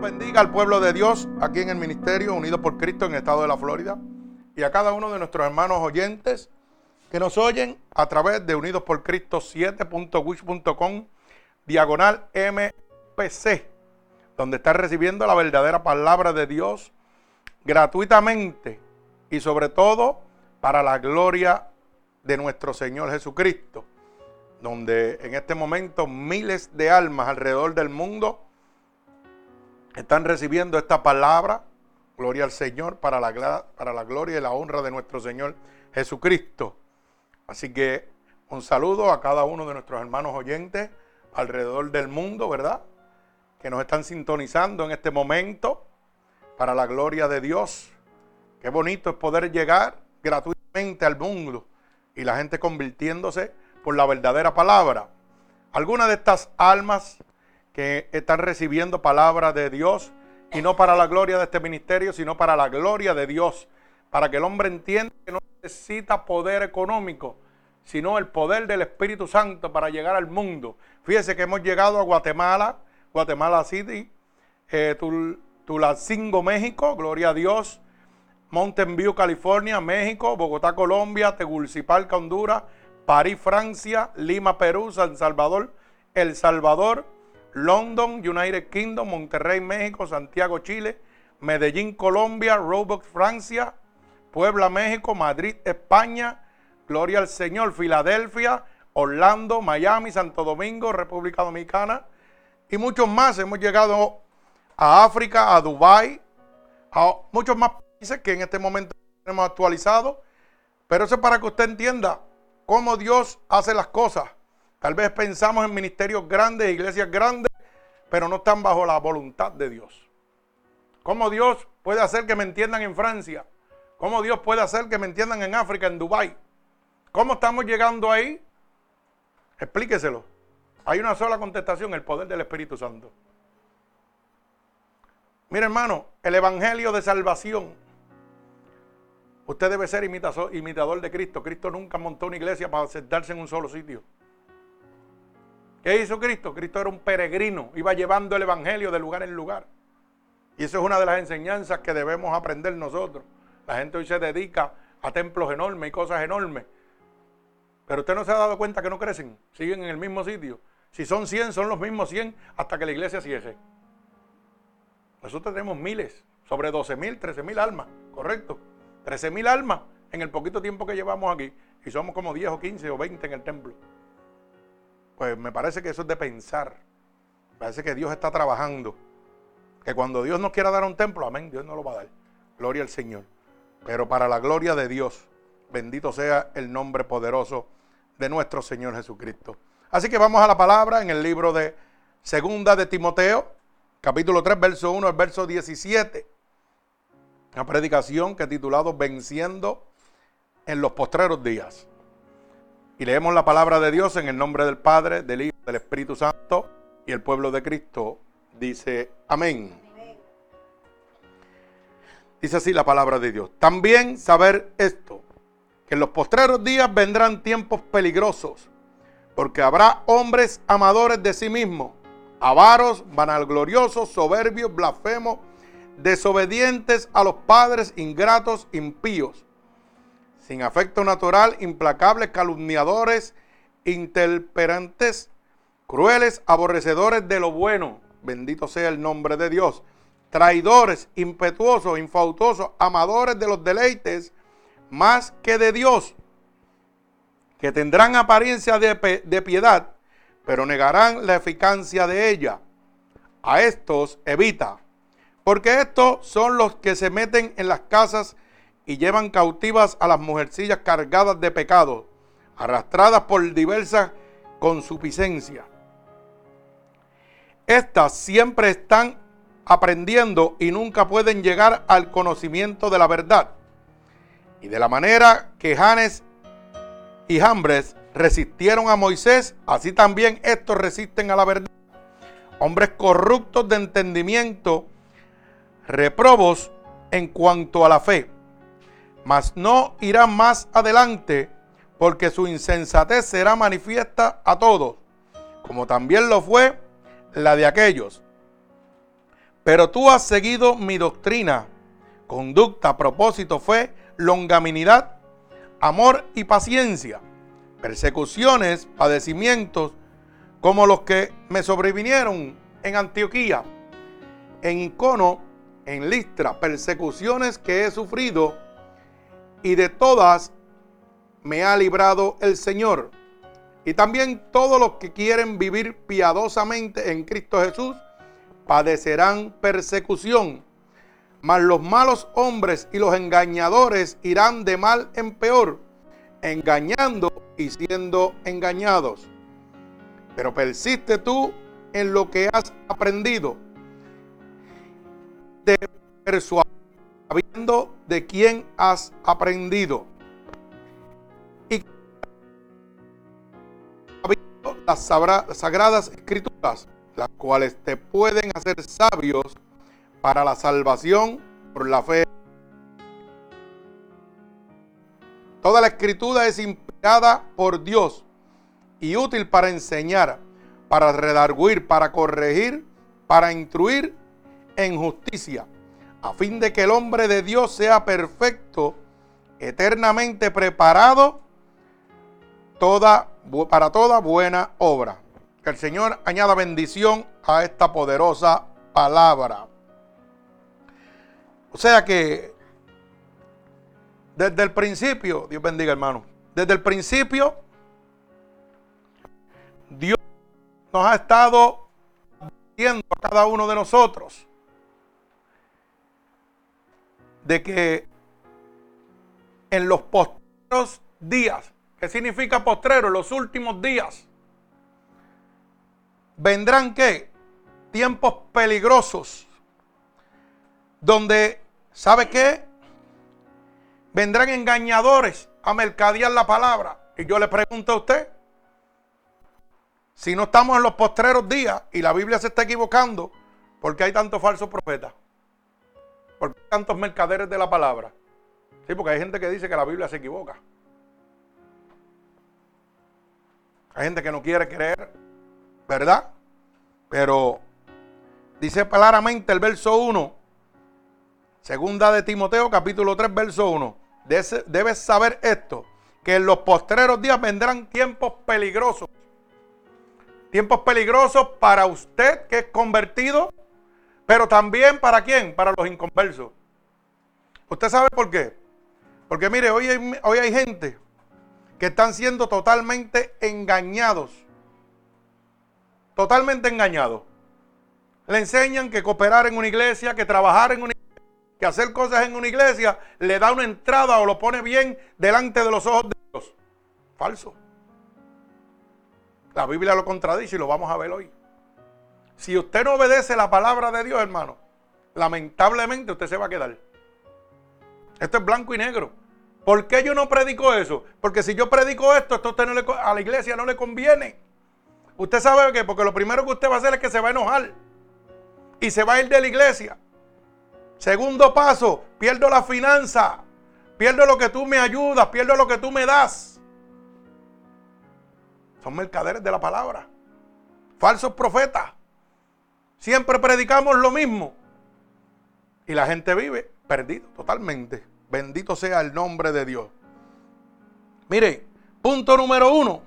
Bendiga al pueblo de Dios aquí en el ministerio Unidos por Cristo en el estado de la Florida y a cada uno de nuestros hermanos oyentes que nos oyen a través de Unidos por Cristo 7.wish.com diagonal MPC, donde están recibiendo la verdadera palabra de Dios gratuitamente y sobre todo para la gloria de nuestro Señor Jesucristo, donde en este momento miles de almas alrededor del mundo están recibiendo esta palabra, gloria al Señor, para la, gloria y la honra de nuestro Señor Jesucristo. Así que un saludo a cada uno de nuestros hermanos oyentes alrededor del mundo, ¿verdad? Que nos están sintonizando en este momento para la gloria de Dios. Qué bonito es poder llegar gratuitamente al mundo y la gente convirtiéndose por la verdadera palabra. Algunas de estas almas que están recibiendo palabra de Dios y no para la gloria de este ministerio, sino para la gloria de Dios, para que el hombre entienda que no necesita poder económico, sino el poder del Espíritu Santo para llegar al mundo. Fíjese que hemos llegado a Guatemala, Guatemala City, eh, Tulacingo, México, gloria a Dios, Mountain View, California, México, Bogotá, Colombia, Tegucigalpa, Honduras, París, Francia, Lima, Perú, San Salvador, El Salvador, London, United Kingdom, Monterrey, México, Santiago, Chile, Medellín, Colombia, Roebuck, Francia, Puebla, México, Madrid, España, Gloria al Señor, Filadelfia, Orlando, Miami, Santo Domingo, República Dominicana y muchos más. Hemos llegado a África, a Dubái, a muchos más países que en este momento tenemos actualizado. Pero eso es para que usted entienda cómo Dios hace las cosas. Tal vez pensamos en ministerios grandes, iglesias grandes, pero no están bajo la voluntad de Dios. ¿Cómo Dios puede hacer que me entiendan en Francia? ¿Cómo Dios puede hacer que me entiendan en África, en Dubái? ¿Cómo estamos llegando ahí? Explíqueselo. Hay una sola contestación, el poder del Espíritu Santo. Mire hermano, el Evangelio de Salvación. Usted debe ser imitador de Cristo. Cristo nunca montó una iglesia para sentarse en un solo sitio. ¿Qué hizo Cristo? Cristo era un peregrino, iba llevando el Evangelio de lugar en lugar. Y eso es una de las enseñanzas que debemos aprender nosotros. La gente hoy se dedica a templos enormes y cosas enormes. Pero usted no se ha dado cuenta que no crecen, siguen en el mismo sitio. Si son 100, son los mismos 100 hasta que la iglesia cierre. Nosotros tenemos miles, sobre 12 mil, 13 mil almas, correcto. 13 mil almas en el poquito tiempo que llevamos aquí. Y somos como 10 o 15 o 20 en el templo. Pues me parece que eso es de pensar. Me parece que Dios está trabajando. Que cuando Dios nos quiera dar un templo, amén, Dios no lo va a dar. Gloria al Señor. Pero para la gloria de Dios, bendito sea el nombre poderoso de nuestro Señor Jesucristo. Así que vamos a la palabra en el libro de Segunda de Timoteo, capítulo 3, verso 1 al verso 17. Una predicación que titulado Venciendo en los postreros días. Y leemos la palabra de Dios en el nombre del Padre, del Hijo, del Espíritu Santo y el pueblo de Cristo dice amén. Dice así la palabra de Dios. También saber esto, que en los postreros días vendrán tiempos peligrosos, porque habrá hombres amadores de sí mismos, avaros, vanagloriosos, soberbios, blasfemos, desobedientes a los padres, ingratos, impíos sin afecto natural, implacables, calumniadores, interperantes, crueles, aborrecedores de lo bueno. Bendito sea el nombre de Dios. Traidores, impetuosos, infautosos, amadores de los deleites, más que de Dios, que tendrán apariencia de, de piedad, pero negarán la eficacia de ella. A estos evita, porque estos son los que se meten en las casas y llevan cautivas a las mujercillas cargadas de pecado, arrastradas por diversas consuficiencias. Estas siempre están aprendiendo y nunca pueden llegar al conocimiento de la verdad. Y de la manera que Janes y Jambres resistieron a Moisés, así también estos resisten a la verdad. Hombres corruptos de entendimiento, reprobos en cuanto a la fe mas no irá más adelante, porque su insensatez será manifiesta a todos, como también lo fue la de aquellos. Pero tú has seguido mi doctrina, conducta, propósito, fe, longanimidad, amor y paciencia, persecuciones, padecimientos, como los que me sobrevinieron en Antioquía, en Icono, en Listra, persecuciones que he sufrido y de todas me ha librado el Señor. Y también todos los que quieren vivir piadosamente en Cristo Jesús padecerán persecución. Mas los malos hombres y los engañadores irán de mal en peor, engañando y siendo engañados. Pero persiste tú en lo que has aprendido. De persuadir, sabiendo de quién has aprendido las sagradas escrituras, las cuales te pueden hacer sabios para la salvación por la fe. Toda la escritura es inspirada por Dios y útil para enseñar, para redarguir, para corregir, para instruir en justicia, a fin de que el hombre de Dios sea perfecto, eternamente preparado toda para toda buena obra. Que el Señor añada bendición a esta poderosa palabra. O sea que desde el principio, Dios bendiga hermano, desde el principio Dios nos ha estado diciendo a cada uno de nosotros de que en los postreros días ¿Qué significa postrero? Los últimos días. Vendrán qué? Tiempos peligrosos. Donde, ¿sabe qué? Vendrán engañadores a mercadear la palabra. Y yo le pregunto a usted, si no estamos en los postreros días y la Biblia se está equivocando, ¿por qué hay tantos falsos profetas? ¿Por qué tantos mercaderes de la palabra? Sí, porque hay gente que dice que la Biblia se equivoca. Hay gente que no quiere creer, ¿verdad? Pero dice claramente el verso 1, segunda de Timoteo capítulo 3, verso 1. Debes saber esto, que en los postreros días vendrán tiempos peligrosos. Tiempos peligrosos para usted que es convertido, pero también para quién? Para los inconversos. ¿Usted sabe por qué? Porque mire, hoy hay gente que están siendo totalmente engañados. Totalmente engañados. Le enseñan que cooperar en una iglesia, que trabajar en una iglesia, que hacer cosas en una iglesia le da una entrada o lo pone bien delante de los ojos de Dios. Falso. La Biblia lo contradice y lo vamos a ver hoy. Si usted no obedece la palabra de Dios, hermano, lamentablemente usted se va a quedar. Esto es blanco y negro. ¿Por qué yo no predico eso? Porque si yo predico esto, esto a, la iglesia no le conviene. Usted sabe que porque lo primero que usted va a hacer es que se va a enojar y se va a ir de la iglesia. Segundo paso, pierdo la finanza, pierdo lo que tú me ayudas, pierdo lo que tú me das. Son mercaderes de la palabra, falsos profetas. Siempre predicamos lo mismo y la gente vive perdido totalmente. Bendito sea el nombre de Dios. Mire, punto número uno.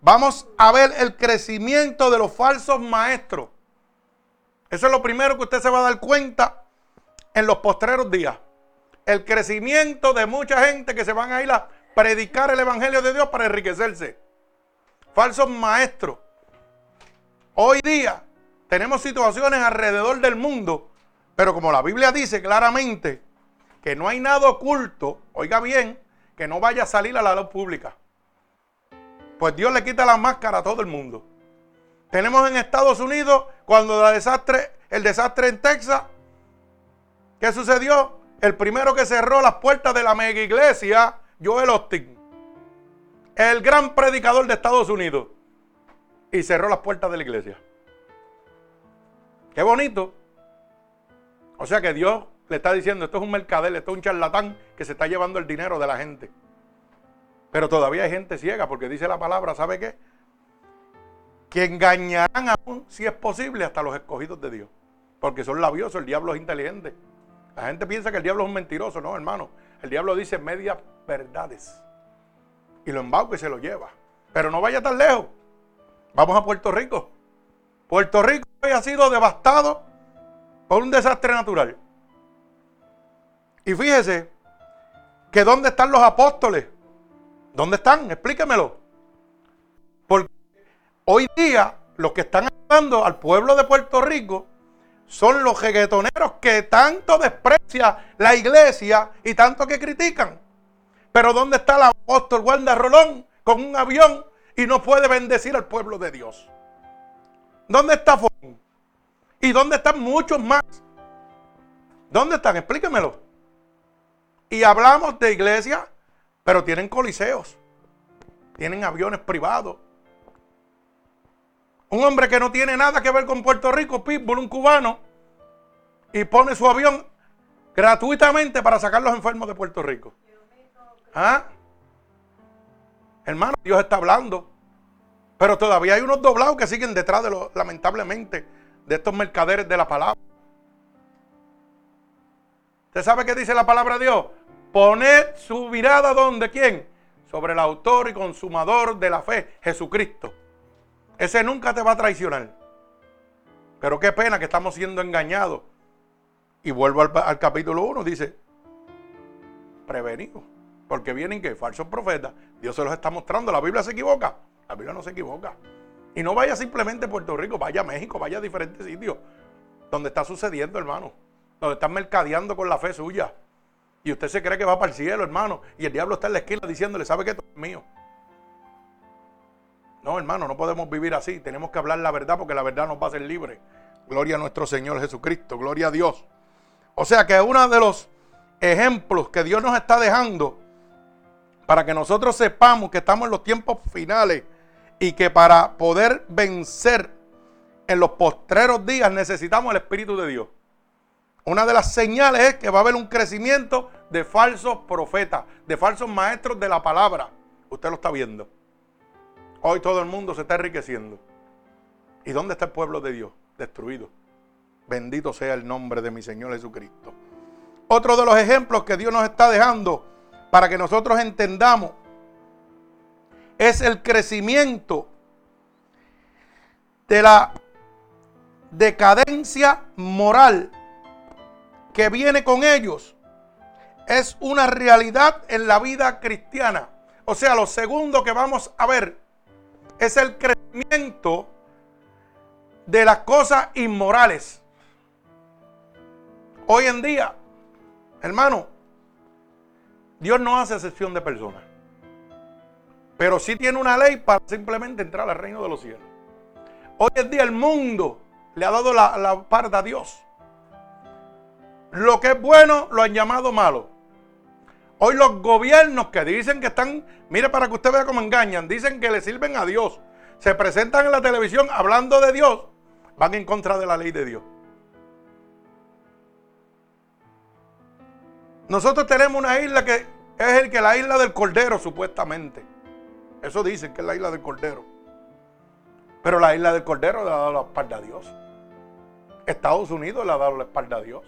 Vamos a ver el crecimiento de los falsos maestros. Eso es lo primero que usted se va a dar cuenta en los postreros días. El crecimiento de mucha gente que se van a ir a predicar el Evangelio de Dios para enriquecerse. Falsos maestros. Hoy día tenemos situaciones alrededor del mundo, pero como la Biblia dice claramente, que no hay nada oculto, oiga bien, que no vaya a salir a la luz pública. Pues Dios le quita la máscara a todo el mundo. Tenemos en Estados Unidos, cuando el desastre, el desastre en Texas, ¿qué sucedió? El primero que cerró las puertas de la mega iglesia, Joel Austin, el gran predicador de Estados Unidos, y cerró las puertas de la iglesia. Qué bonito. O sea que Dios le está diciendo, esto es un mercader, esto es un charlatán que se está llevando el dinero de la gente. Pero todavía hay gente ciega porque dice la palabra, ¿sabe qué? Que engañarán aún, si es posible, hasta los escogidos de Dios. porque son labiosos, el diablo es inteligente. La gente piensa que el diablo es un mentiroso, no, hermano. El diablo dice medias verdades. Y lo embauca y se lo lleva. Pero no vaya tan lejos. Vamos a Puerto Rico. Puerto Rico hoy ha sido devastado por un desastre natural. Y fíjese que ¿dónde están los apóstoles? ¿Dónde están? Explíquemelo. Porque hoy día los que están ayudando al pueblo de Puerto Rico son los reggaetoneros que tanto desprecia la iglesia y tanto que critican. Pero ¿dónde está el apóstol Wanda Rolón con un avión y no puede bendecir al pueblo de Dios? ¿Dónde está Fon? ¿Y dónde están muchos más? ¿Dónde están? Explíquemelo. Y hablamos de iglesia, pero tienen coliseos, tienen aviones privados. Un hombre que no tiene nada que ver con Puerto Rico, Pitbull, un cubano, y pone su avión gratuitamente para sacar los enfermos de Puerto Rico. ¿Ah? Hermano, Dios está hablando. Pero todavía hay unos doblados que siguen detrás de los, lamentablemente, de estos mercaderes de la palabra. ¿Usted sabe qué dice la palabra de Dios? Poned su mirada donde, ¿quién? Sobre el autor y consumador de la fe, Jesucristo. Ese nunca te va a traicionar. Pero qué pena que estamos siendo engañados. Y vuelvo al, al capítulo 1, dice, prevenido. Porque vienen que falsos profetas. Dios se los está mostrando. La Biblia se equivoca. La Biblia no se equivoca. Y no vaya simplemente a Puerto Rico, vaya a México, vaya a diferentes sitios donde está sucediendo, hermano. Donde están mercadeando con la fe suya. Y usted se cree que va para el cielo, hermano. Y el diablo está en la esquina diciéndole, ¿sabe qué? Todo es mío. No, hermano, no podemos vivir así. Tenemos que hablar la verdad porque la verdad nos va a hacer libre. Gloria a nuestro Señor Jesucristo. Gloria a Dios. O sea que uno de los ejemplos que Dios nos está dejando para que nosotros sepamos que estamos en los tiempos finales y que para poder vencer en los postreros días necesitamos el Espíritu de Dios. Una de las señales es que va a haber un crecimiento de falsos profetas, de falsos maestros de la palabra. Usted lo está viendo. Hoy todo el mundo se está enriqueciendo. ¿Y dónde está el pueblo de Dios? Destruido. Bendito sea el nombre de mi Señor Jesucristo. Otro de los ejemplos que Dios nos está dejando para que nosotros entendamos es el crecimiento de la decadencia moral que viene con ellos. Es una realidad en la vida cristiana. O sea, lo segundo que vamos a ver es el crecimiento de las cosas inmorales. Hoy en día, hermano, Dios no hace excepción de personas. Pero sí tiene una ley para simplemente entrar al reino de los cielos. Hoy en día el mundo le ha dado la, la parte a Dios. Lo que es bueno lo han llamado malo. Hoy los gobiernos que dicen que están, mire para que usted vea cómo engañan, dicen que le sirven a Dios, se presentan en la televisión hablando de Dios, van en contra de la ley de Dios. Nosotros tenemos una isla que es el que la isla del Cordero, supuestamente. Eso dicen que es la isla del Cordero. Pero la isla del Cordero le ha dado la espalda a Dios. Estados Unidos le ha dado la espalda a Dios.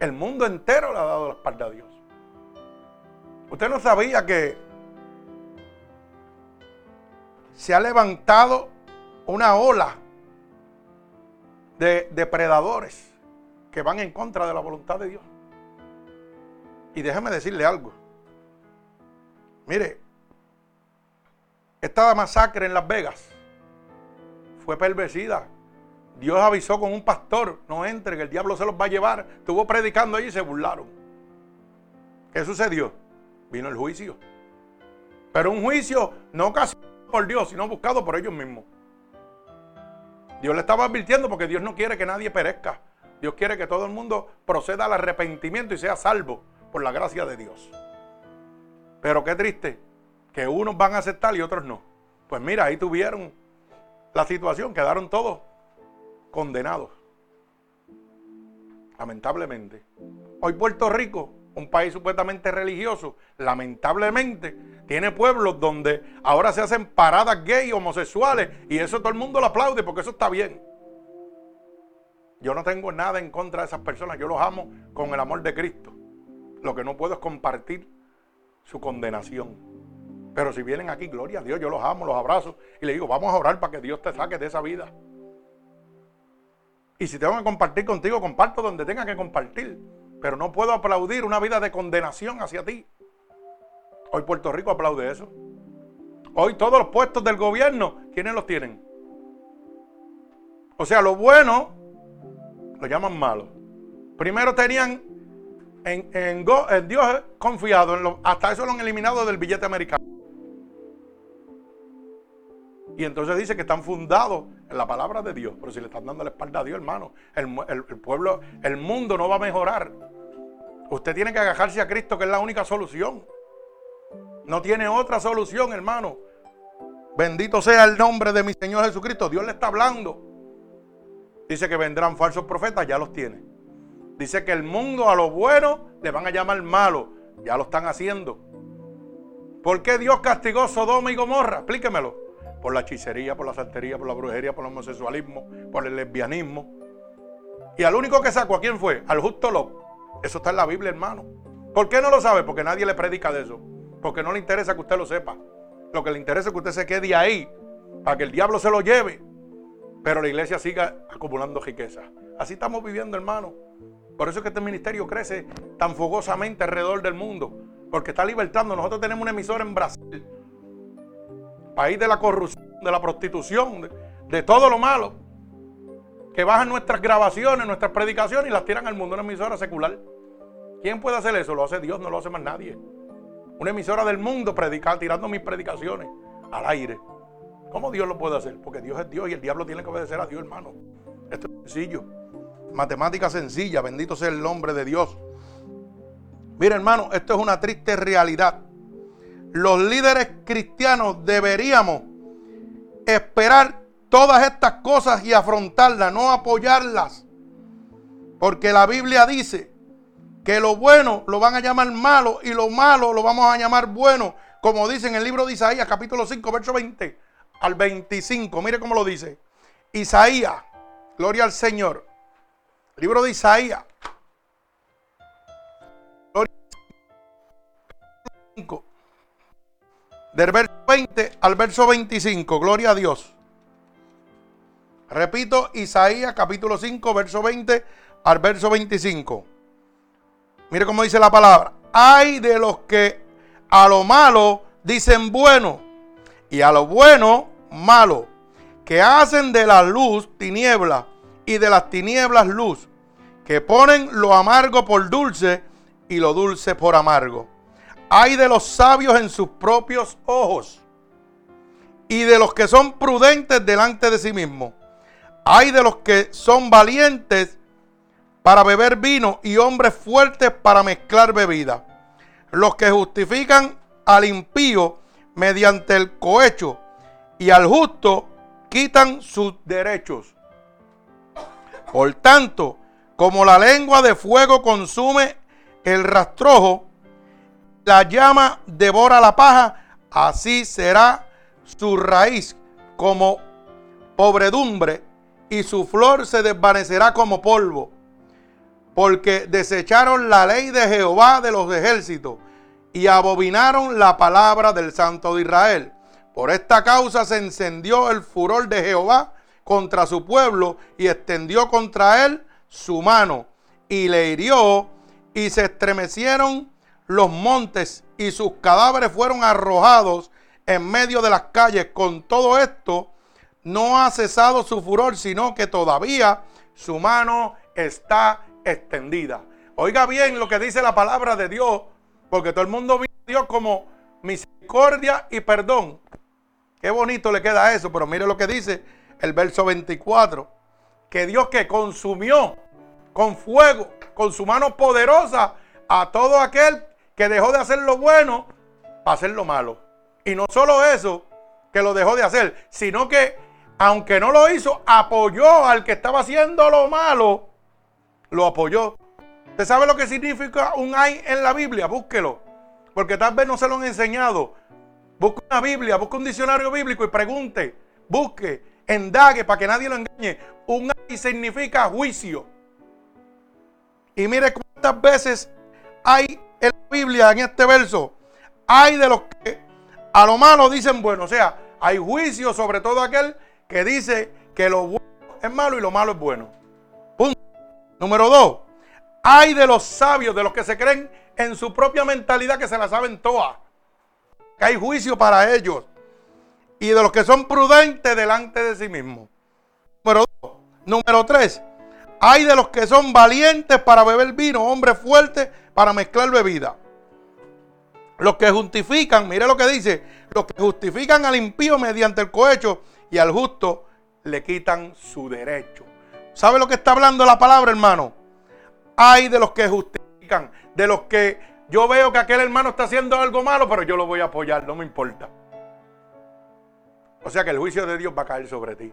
El mundo entero le ha dado la espalda a Dios. Usted no sabía que se ha levantado una ola de depredadores que van en contra de la voluntad de Dios. Y déjeme decirle algo. Mire, esta masacre en Las Vegas fue perversida. Dios avisó con un pastor, no entre, que el diablo se los va a llevar. Estuvo predicando allí y se burlaron. ¿Qué sucedió? Vino el juicio. Pero un juicio no ocasionado por Dios, sino buscado por ellos mismos. Dios le estaba advirtiendo porque Dios no quiere que nadie perezca. Dios quiere que todo el mundo proceda al arrepentimiento y sea salvo por la gracia de Dios. Pero qué triste, que unos van a aceptar y otros no. Pues mira, ahí tuvieron la situación, quedaron todos condenados. Lamentablemente. Hoy Puerto Rico, un país supuestamente religioso, lamentablemente tiene pueblos donde ahora se hacen paradas gay, homosexuales, y eso todo el mundo lo aplaude porque eso está bien. Yo no tengo nada en contra de esas personas. Yo los amo con el amor de Cristo. Lo que no puedo es compartir su condenación. Pero si vienen aquí, gloria a Dios, yo los amo, los abrazo y le digo, vamos a orar para que Dios te saque de esa vida. Y si tengo que compartir contigo, comparto donde tenga que compartir. Pero no puedo aplaudir una vida de condenación hacia ti. Hoy Puerto Rico aplaude eso. Hoy todos los puestos del gobierno, ¿quiénes los tienen? O sea, lo bueno lo llaman malo. Primero tenían en, Dios confiado, hasta eso lo han eliminado del billete americano. Y entonces dice que están fundados en la palabra de Dios. Pero si le están dando la espalda a Dios, hermano, el, pueblo, el mundo no va a mejorar. Usted tiene que agajarse a Cristo, que es la única solución. No tiene otra solución, hermano. Bendito sea el nombre de mi Señor Jesucristo. Dios le está hablando. Dice que vendrán falsos profetas, ya los tiene. Dice que el mundo a lo bueno le van a llamar malo. Ya lo están haciendo. ¿Por qué Dios castigó Sodoma y Gomorra? Explíquemelo por la hechicería, por la santería, por la brujería, por el homosexualismo, por el lesbianismo. Y al único que sacó, ¿a quién fue? Al justo Lot. Eso está en la Biblia, hermano. ¿Por qué no lo sabe? Porque nadie le predica de eso. Porque no le interesa que usted lo sepa. Lo que le interesa es que usted se quede ahí para que el diablo se lo lleve. Pero la iglesia siga acumulando riqueza. Así estamos viviendo, hermano. Por eso es que este ministerio crece tan fogosamente alrededor del mundo. Porque está libertando. Nosotros tenemos un emisor en Brasil país de la corrupción, de la prostitución, de, todo lo malo, que bajan nuestras grabaciones, nuestras predicaciones y las tiran al mundo, una emisora secular. ¿Quién puede hacer eso? Lo hace Dios, no lo hace más nadie. Una emisora del mundo predicar, tirando mis predicaciones al aire. ¿Cómo Dios lo puede hacer? Porque Dios es Dios y el diablo tiene que obedecer a Dios, hermano. Esto es sencillo. Matemática sencilla, bendito sea el nombre de Dios. Mira, hermano, esto es una triste realidad los líderes cristianos deberíamos esperar todas estas cosas y afrontarlas, no apoyarlas. Porque la Biblia dice que lo bueno lo van a llamar malo y lo malo lo vamos a llamar bueno, como dice en el libro de Isaías capítulo 5, verso 20 al 25. Mire cómo lo dice. Isaías, gloria al Señor. Libro de Isaías. Gloria al 5. Del verso 20 al verso 25. Gloria a Dios. Repito, Isaías capítulo 5, verso 20 al verso 25. Mire cómo dice la palabra. Hay de los que a lo malo dicen bueno y a lo bueno malo, que hacen de la luz tiniebla y de las tinieblas luz, que ponen lo amargo por dulce y lo dulce por amargo. Hay de los sabios en sus propios ojos y de los que son prudentes delante de sí mismos. Hay de los que son valientes para beber vino y hombres fuertes para mezclar bebida. Los que justifican al impío mediante el cohecho y al justo quitan sus derechos. Por tanto, como la lengua de fuego consume el rastrojo, la llama devora la paja, así será su raíz como pobredumbre y su flor se desvanecerá como polvo. Porque desecharon la ley de Jehová de los ejércitos y abobinaron la palabra del Santo de Israel. Por esta causa se encendió el furor de Jehová contra su pueblo y extendió contra él su mano y le hirió y se estremecieron los montes y sus cadáveres fueron arrojados en medio de las calles. Con todo esto, no ha cesado su furor, sino que todavía su mano está extendida. Oiga bien lo que dice la palabra de Dios, porque todo el mundo ve a Dios como misericordia y perdón. Qué bonito le queda eso, pero mire lo que dice el verso 24, que Dios que consumió con fuego, con su mano poderosa, a todo aquel que dejó de hacer lo bueno para hacer lo malo. Y no solo eso, que lo dejó de hacer, sino que aunque no lo hizo, apoyó al que estaba haciendo lo malo, lo apoyó. ¿Usted sabe lo que significa un ay en la Biblia? Búsquelo. Porque tal vez no se lo han enseñado. Busque una Biblia, busque un diccionario bíblico y pregunte, busque, endague para que nadie lo engañe. Un ay significa juicio. Y mire cuántas veces hay en la Biblia, en este verso, hay de los que a lo malo dicen bueno. O sea, hay juicio sobre todo aquel que dice que lo bueno es malo y lo malo es bueno. Punto. Número dos, hay de los sabios, de los que se creen en su propia mentalidad que se la saben todas. Que hay juicio para ellos. Y de los que son prudentes delante de sí mismos. Número dos. Número tres. Hay de los que son valientes para beber vino, hombres fuertes para mezclar bebida. Los que justifican, mire lo que dice, los que justifican al impío mediante el cohecho y al justo le quitan su derecho. ¿Sabe lo que está hablando la palabra, hermano? Hay de los que justifican, de los que yo veo que aquel hermano está haciendo algo malo, pero yo lo voy a apoyar, no me importa. O sea que el juicio de Dios va a caer sobre ti.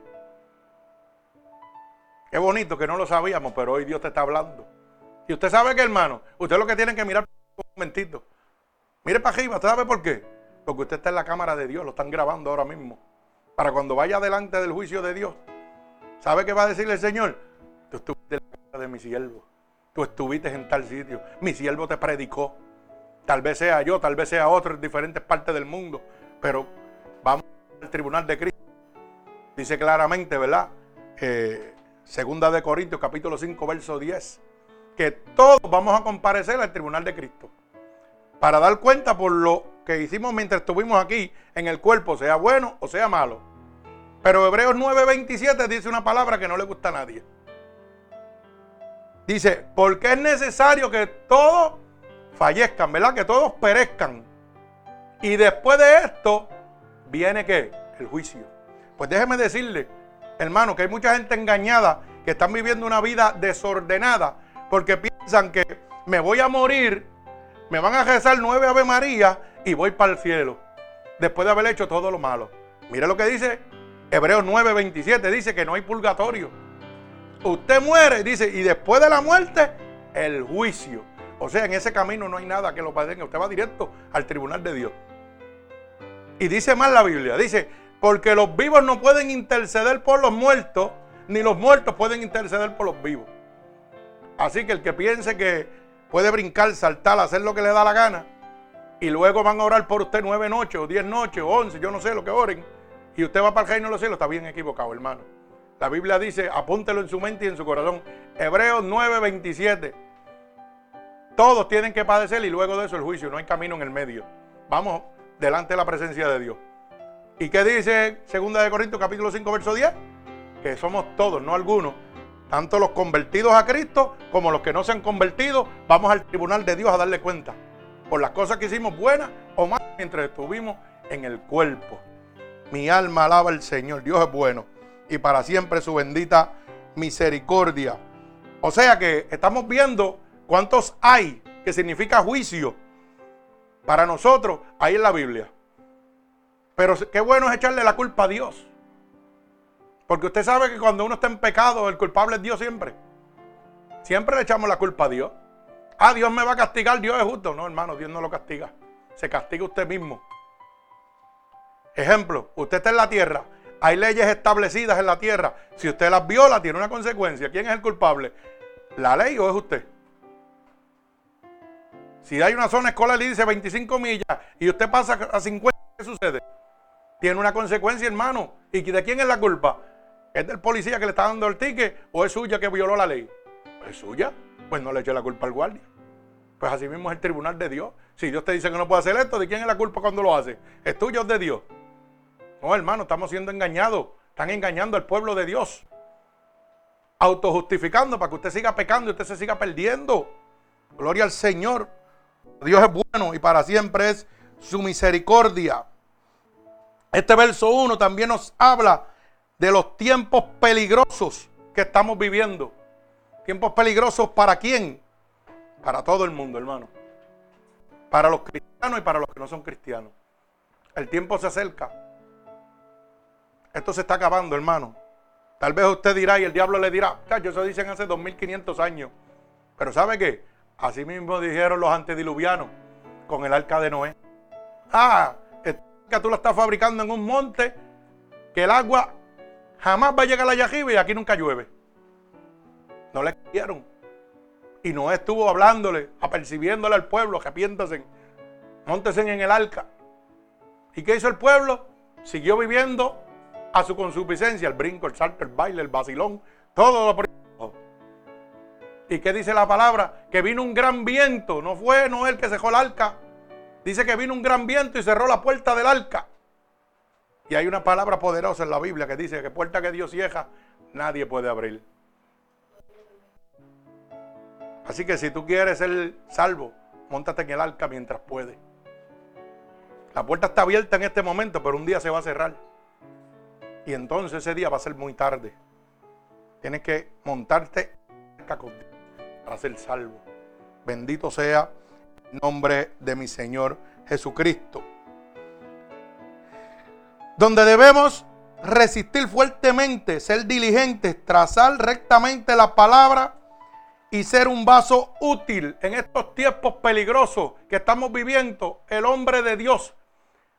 Qué bonito que no lo sabíamos, pero hoy Dios te está hablando. Y usted sabe que, hermano, usted lo que tiene que mirar un momentito. Mire para arriba, ¿usted sabe por qué? Porque usted está en la cámara de Dios, lo están grabando ahora mismo. Para cuando vaya delante del juicio de Dios. ¿Sabe qué va a decirle el Señor? Tú estuviste en la casa de mi siervo. Tú estuviste en tal sitio. Mi siervo te predicó. Tal vez sea yo, tal vez sea otro en diferentes partes del mundo. Pero vamos al tribunal de Cristo. Dice claramente, ¿verdad? Eh, Segunda de Corintios, capítulo 5, verso 10. Que todos vamos a comparecer al tribunal de Cristo. Para dar cuenta por lo que hicimos mientras estuvimos aquí en el cuerpo, sea bueno o sea malo. Pero Hebreos 9:27 dice una palabra que no le gusta a nadie. Dice, porque es necesario que todos fallezcan, ¿verdad? Que todos perezcan. Y después de esto, viene qué? El juicio. Pues déjeme decirle, hermano, que hay mucha gente engañada que están viviendo una vida desordenada porque piensan que me voy a morir, me van a rezar nueve Ave María y voy para el cielo después de haber hecho todo lo malo. Mire lo que dice Hebreos 9:27, dice que no hay purgatorio. Usted muere, dice, y después de la muerte, el juicio. O sea, en ese camino no hay nada que lo padeque. Usted va directo al tribunal de Dios. Y dice más la Biblia, dice, porque los vivos no pueden interceder por los muertos, ni los muertos pueden interceder por los vivos. Así que el que piense que puede brincar, saltar, hacer lo que le da la gana, y luego van a orar por usted nueve noches, o diez noches, o once, yo no sé lo que oren, y usted va para el reino de los cielos, está bien equivocado, hermano. La Biblia dice, apúntelo en su mente y en su corazón. Hebreos 9:27. Todos tienen que padecer y luego de eso el juicio, no hay camino en el medio. Vamos delante de la presencia de Dios. ¿Y qué dice 2 de Corintios capítulo 5 verso 10? Que somos todos, no algunos, tanto los convertidos a Cristo como los que no se han convertido, vamos al tribunal de Dios a darle cuenta por las cosas que hicimos buenas o malas mientras estuvimos en el cuerpo. Mi alma alaba al Señor, Dios es bueno y para siempre su bendita misericordia. O sea que estamos viendo cuántos hay, que significa juicio, para nosotros ahí en la Biblia. Pero qué bueno es echarle la culpa a Dios. Porque usted sabe que cuando uno está en pecado, el culpable es Dios siempre. Siempre le echamos la culpa a Dios. Ah, Dios me va a castigar, Dios es justo. No, hermano, Dios no lo castiga. Se castiga usted mismo. Ejemplo, usted está en la tierra. Hay leyes establecidas en la tierra. Si usted las viola, tiene una consecuencia. ¿Quién es el culpable? ¿La ley o es usted? Si hay una zona escolar y dice 25 millas y usted pasa a 50, ¿qué sucede? tiene una consecuencia, hermano. ¿Y de quién es la culpa? ¿Es del policía que le está dando el ticket o es suya que violó la ley? ¿Es suya? Pues no le eche la culpa al guardia. Pues así mismo es el tribunal de Dios. Si Dios te dice que no puede hacer esto, ¿de quién es la culpa cuando lo hace? ¿Es tuyo o es de Dios? No, hermano, estamos siendo engañados. Están engañando al pueblo de Dios. Autojustificando para que usted siga pecando y usted se siga perdiendo. Gloria al Señor. Dios es bueno y para siempre es su misericordia. Este verso 1 también nos habla de los tiempos peligrosos que estamos viviendo. Tiempos peligrosos para quién? Para todo el mundo, hermano. Para los cristianos y para los que no son cristianos. El tiempo se acerca. Esto se está acabando, hermano. Tal vez usted dirá y el diablo le dirá, eso dicen hace 2500 años. Pero ¿sabe qué? Así mismo dijeron los antediluvianos con el arca de Noé. Ah, que tú la estás fabricando en un monte que el agua jamás va a llegar allá arriba y aquí nunca llueve. No le creyeron. Y Noé estuvo hablándole, apercibiéndole al pueblo, arrepiéntase, montesen en el arca. ¿Y qué hizo el pueblo? Siguió viviendo a su consuficiencia, el brinco, el salto, el baile, el vacilón, todo lo ¿Y qué dice la palabra? Que vino un gran viento, no fue Noé el que cerró el arca. Dice que vino un gran viento y cerró la puerta del arca. Y hay una palabra poderosa en la Biblia que dice que puerta que Dios cierra, nadie puede abrir. Así que si tú quieres ser salvo, montate en el arca mientras puedes. La puerta está abierta en este momento, pero un día se va a cerrar. Y entonces ese día va a ser muy tarde. Tienes que montarte para ser salvo. Bendito sea el nombre de mi Señor Jesucristo. Donde debemos resistir fuertemente, ser diligentes, trazar rectamente la palabra y ser un vaso útil en estos tiempos peligrosos que estamos viviendo. El hombre de Dios,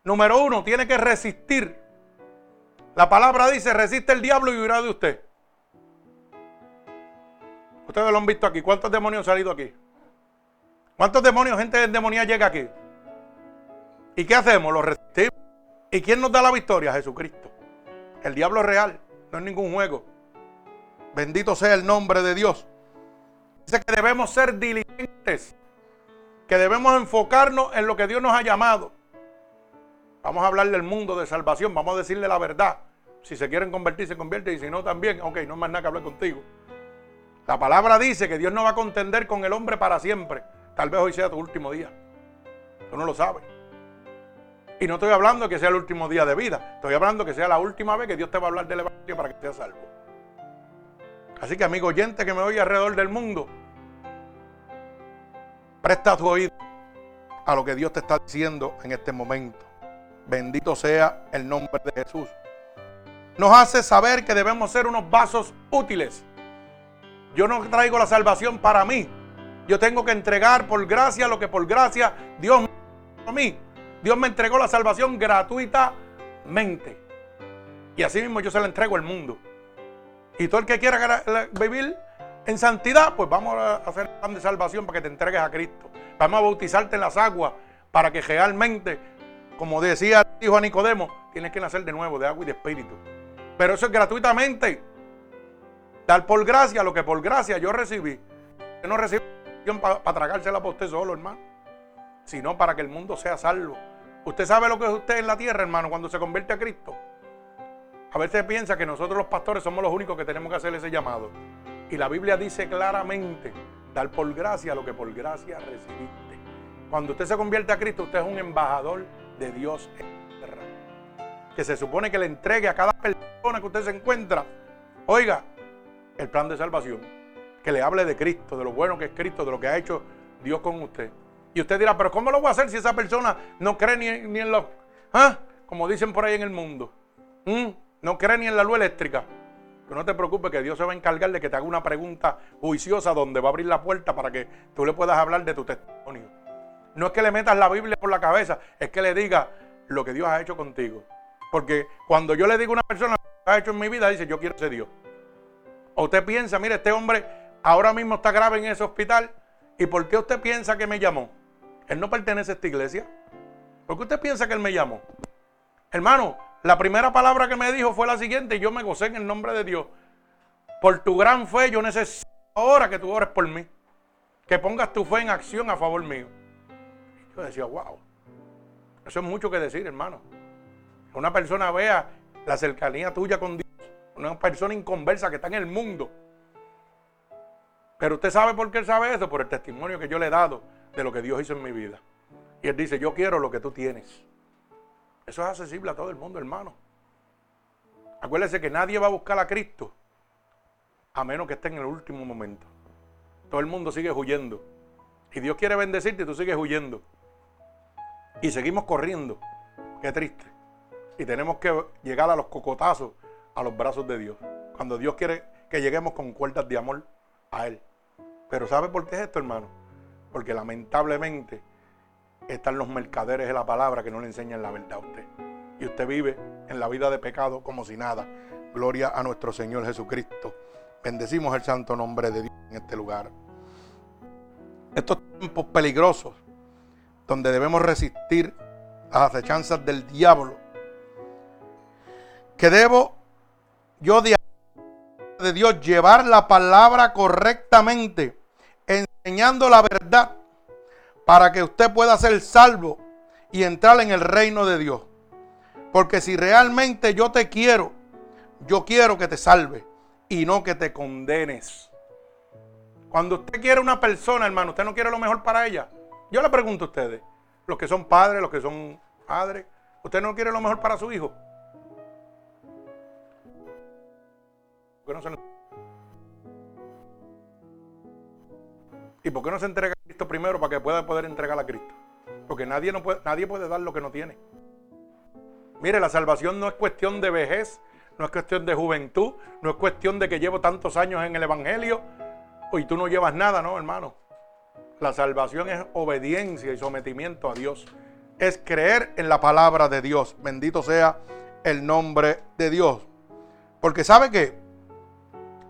número uno, tiene que resistir. La palabra dice, resiste el diablo y huirá de usted. Ustedes lo han visto aquí. ¿Cuántos demonios han salido aquí? ¿Cuántos demonios, gente endemoniada llega aquí? ¿Y qué hacemos? Los resistimos. ¿Y quién nos da la victoria? Jesucristo. El diablo es real, no es ningún juego. Bendito sea el nombre de Dios. Dice que debemos ser diligentes, que debemos enfocarnos en lo que Dios nos ha llamado. Vamos a hablar del mundo de salvación, vamos a decirle la verdad. Si se quieren convertir, se convierten y si no, también. Ok, no hay más nada que hablar contigo. La palabra dice que Dios no va a contender con el hombre para siempre. Tal vez hoy sea tu último día. Tú no lo sabes. Y no estoy hablando que sea el último día de vida. Estoy hablando que sea la última vez que Dios te va a hablar del Evangelio para que seas salvo. Así que amigo oyente que me oye alrededor del mundo, presta tu oído a lo que Dios te está diciendo en este momento. Bendito sea el nombre de Jesús. Nos hace saber que debemos ser unos vasos útiles. Yo no traigo la salvación para mí. Yo tengo que entregar por gracia lo que por gracia Dios me a mí. Dios me entregó la salvación gratuitamente. Y así mismo yo se la entrego al mundo. Y todo el que quiera vivir en santidad, pues vamos a hacer plan de salvación para que te entregues a Cristo. Vamos a bautizarte en las aguas para que realmente, como decía hijo a Nicodemo, tienes que nacer de nuevo de agua y de espíritu. Pero eso es gratuitamente. Dar por gracia lo que por gracia yo recibí. Yo no recibí para tragársela para usted solo, hermano. Sino para que el mundo sea salvo. Usted sabe lo que es usted en la tierra, hermano, cuando se convierte a Cristo. A veces piensa que nosotros los pastores somos los únicos que tenemos que hacer ese llamado. Y la Biblia dice claramente, dar por gracia lo que por gracia recibiste. Cuando usted se convierte a Cristo, usted es un embajador de Dios en la tierra. Que se supone que le entregue a cada persona que usted se encuentra, oiga, el plan de salvación. Que le hable de Cristo, de lo bueno que es Cristo, de lo que ha hecho Dios con usted. Y usted dirá, pero ¿cómo lo voy a hacer si esa persona no cree ni, en los... ¿ah? Como dicen por ahí en el mundo. ¿Mm? No cree ni en la luz eléctrica. Pero no te preocupes que Dios se va a encargar de que te haga una pregunta juiciosa donde va a abrir la puerta para que tú le puedas hablar de tu testimonio. No es que le metas la Biblia por la cabeza, es que le diga lo que Dios ha hecho contigo. Porque cuando yo le digo a una persona lo que ha hecho en mi vida, dice, yo quiero ser Dios. O usted piensa, mire, este hombre ahora mismo está grave en ese hospital. ¿Y por qué usted piensa que me llamó? Él no pertenece a esta iglesia. ¿Por qué usted piensa que él me llamó? Hermano, la primera palabra que me dijo fue la siguiente y yo me gocé en el nombre de Dios. Por tu gran fe yo necesito ahora que tú ores por mí. Que pongas tu fe en acción a favor mío. Yo decía, wow. Eso es mucho que decir, hermano. Una persona vea la cercanía tuya con Dios. Una persona inconversa que está en el mundo. Pero usted sabe por qué él sabe eso, por el testimonio que yo le he dado de lo que Dios hizo en mi vida. Y Él dice, yo quiero lo que tú tienes. Eso es accesible a todo el mundo, hermano. Acuérdese que nadie va a buscar a Cristo a menos que esté en el último momento. Todo el mundo sigue huyendo. Y Dios quiere bendecirte y tú sigues huyendo. Y seguimos corriendo. Qué triste. Y tenemos que llegar a los cocotazos, a los brazos de Dios. Cuando Dios quiere que lleguemos con cuerdas de amor a Él. Pero ¿sabe por qué es esto, hermano? Porque lamentablemente están los mercaderes de la palabra que no le enseñan la verdad a usted. Y usted vive en la vida de pecado como si nada. Gloria a nuestro Señor Jesucristo. Bendecimos el santo nombre de Dios en este lugar. Estos tiempos peligrosos, donde debemos resistir las acechanzas del diablo, que debo yo de, Dios llevar la palabra correctamente, enseñando la verdad, para que usted pueda ser salvo y entrar en el reino de Dios. Porque si realmente yo te quiero, yo quiero que te salve y no que te condenes. Cuando usted quiere una persona, hermano, usted no quiere lo mejor para ella. Yo le pregunto a ustedes, los que son padres, los que son padres, ¿usted no quiere lo mejor para su hijo? ¿Y por qué no se entrega a Cristo primero para que pueda poder entregar a Cristo? Porque nadie, no puede, nadie puede dar lo que no tiene. Mire, la salvación no es cuestión de vejez, no es cuestión de juventud, no es cuestión de que llevo tantos años en el Evangelio y tú no llevas nada, no, hermano. La salvación es obediencia y sometimiento a Dios. Es creer en la palabra de Dios. Bendito sea el nombre de Dios. Porque sabe que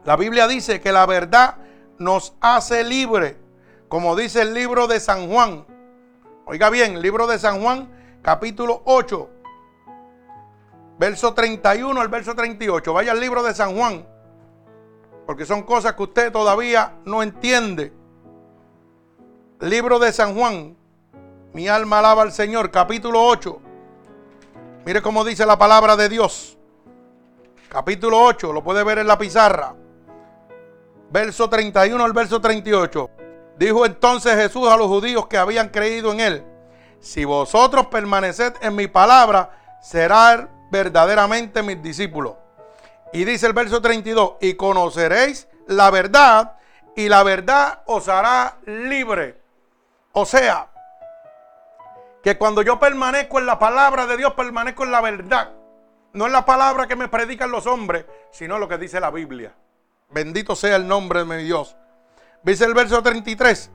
la Biblia dice que la verdad nos hace libre. Como dice el libro de San Juan. Oiga bien, libro de San Juan, capítulo 8, verso 31 al verso 38. Vaya al libro de San Juan, porque son cosas que usted todavía no entiende. Libro de San Juan, mi alma alaba al Señor, capítulo 8. Mire cómo dice la palabra de Dios. Capítulo 8, lo puede ver en la pizarra. Verso 31 al verso 38. Dijo entonces Jesús a los judíos que habían creído en él, si vosotros permaneced en mi palabra, será verdaderamente mis discípulos. Y dice el verso 32, y conoceréis la verdad y la verdad os hará libre. O sea, que cuando yo permanezco en la palabra de Dios, permanezco en la verdad. No en la palabra que me predican los hombres, sino lo que dice la Biblia. Bendito sea el nombre de mi Dios. Dice el verso 33.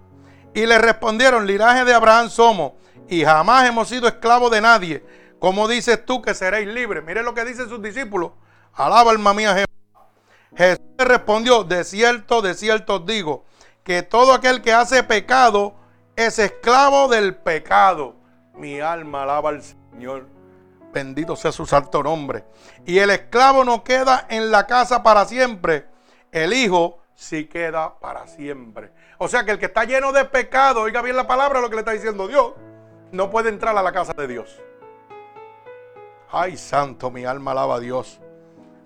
Y le respondieron, linaje de Abraham somos, y jamás hemos sido esclavos de nadie ¿Cómo dices tú que seréis libres? Mire lo que dicen sus discípulos. Alaba alma mía Jehová. Jesús respondió, de cierto, de cierto os digo, que todo aquel que hace pecado es esclavo del pecado. Mi alma alaba al Señor. Bendito sea su santo nombre. Y el esclavo no queda en la casa para siempre. El hijo sí queda para siempre. O sea que el que está lleno de pecado, oiga bien la palabra, lo que le está diciendo Dios, no puede entrar a la casa de Dios. Ay, santo, mi alma alaba a Dios.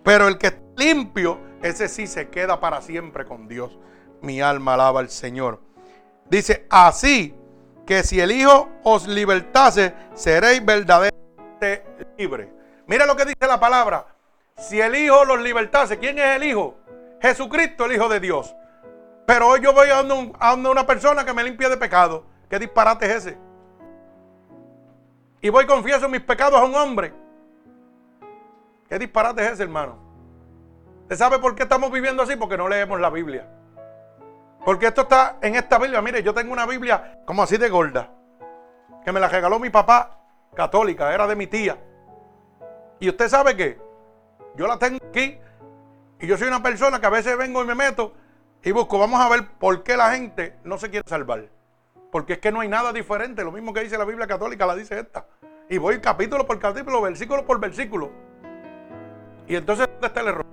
Pero el que es limpio, ese sí se queda para siempre con Dios. Mi alma alaba al Señor. Dice, así que si el Hijo os libertase, seréis verdaderamente libres. Mira lo que dice la palabra. Si el Hijo los libertase, ¿quién es el Hijo? Jesucristo, el Hijo de Dios. Pero hoy yo voy a, a una persona que me limpia de pecado. ¿Qué disparate es ese? Y voy confieso mis pecados a un hombre ¿Qué disparate es ese, hermano? ¿Usted sabe por qué estamos viviendo así? Porque no leemos la Biblia. Porque esto está en esta Biblia. Mire, yo tengo una Biblia como así de gorda. Que me la regaló mi papá, católica, era de mi tía. Y usted sabe que yo la tengo aquí. Y yo soy una persona que a veces vengo y me meto y busco. Vamos a ver por qué la gente no se quiere salvar. Porque es que no hay nada diferente. Lo mismo que dice la Biblia católica, la dice esta. Y voy capítulo por capítulo, versículo por versículo. Y entonces, ¿dónde está el error?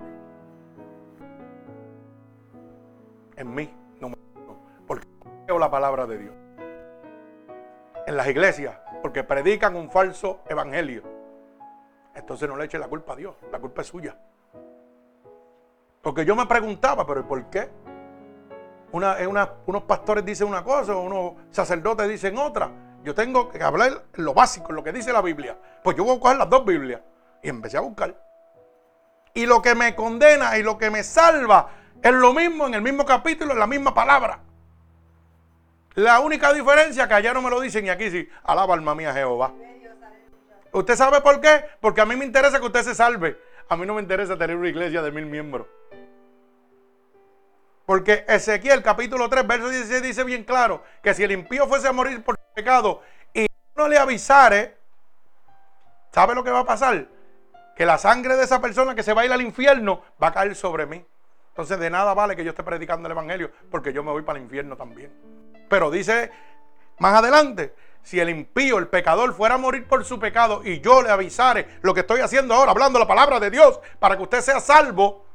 En mí, no me porque no la palabra de Dios. En las iglesias, porque predican un falso evangelio. Entonces no le eche la culpa a Dios, la culpa es suya. Porque yo me preguntaba, pero ¿por qué? Una, unos pastores dicen una cosa, unos sacerdotes dicen otra. Yo tengo que hablar lo básico, lo que dice la Biblia. Pues yo voy a coger las dos Biblias. Y empecé a buscar. Y lo que me condena y lo que me salva es lo mismo en el mismo capítulo, en la misma palabra. La única diferencia que allá no me lo dicen y aquí sí, alaba alma mía Jehová. ¿Usted sabe por qué? Porque a mí me interesa que usted se salve. A mí no me interesa tener una iglesia de mil miembros. Porque Ezequiel capítulo 3, verso 16 dice bien claro que si el impío fuese a morir por pecado y no le avisare, ¿sabe lo que va a pasar? que la sangre de esa persona que se va a ir al infierno va a caer sobre mí. Entonces de nada vale que yo esté predicando el Evangelio porque yo me voy para el infierno también. Pero dice más adelante, si el impío, el pecador, fuera a morir por su pecado y yo le avisare lo que estoy haciendo ahora, hablando la palabra de Dios, para que usted sea salvo,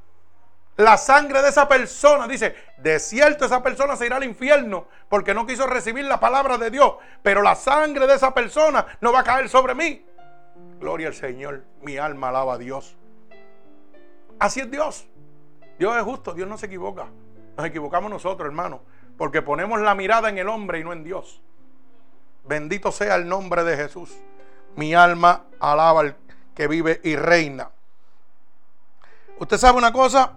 la sangre de esa persona, dice, de cierto esa persona se irá al infierno porque no quiso recibir la palabra de Dios, pero la sangre de esa persona no va a caer sobre mí. Gloria al Señor, mi alma alaba a Dios. Así es Dios. Dios es justo, Dios no se equivoca. Nos equivocamos nosotros, hermano, porque ponemos la mirada en el hombre y no en Dios. Bendito sea el nombre de Jesús. Mi alma alaba al que vive y reina. Usted sabe una cosa,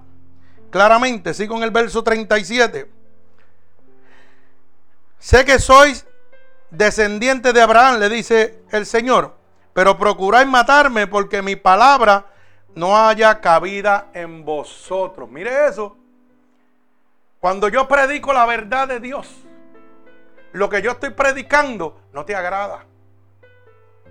claramente, sigo en el verso 37. Sé que sois descendiente de Abraham, le dice el Señor, pero procuráis matarme porque mi palabra no haya cabida en vosotros. Mire eso. Cuando yo predico la verdad de Dios, lo que yo estoy predicando no te agrada.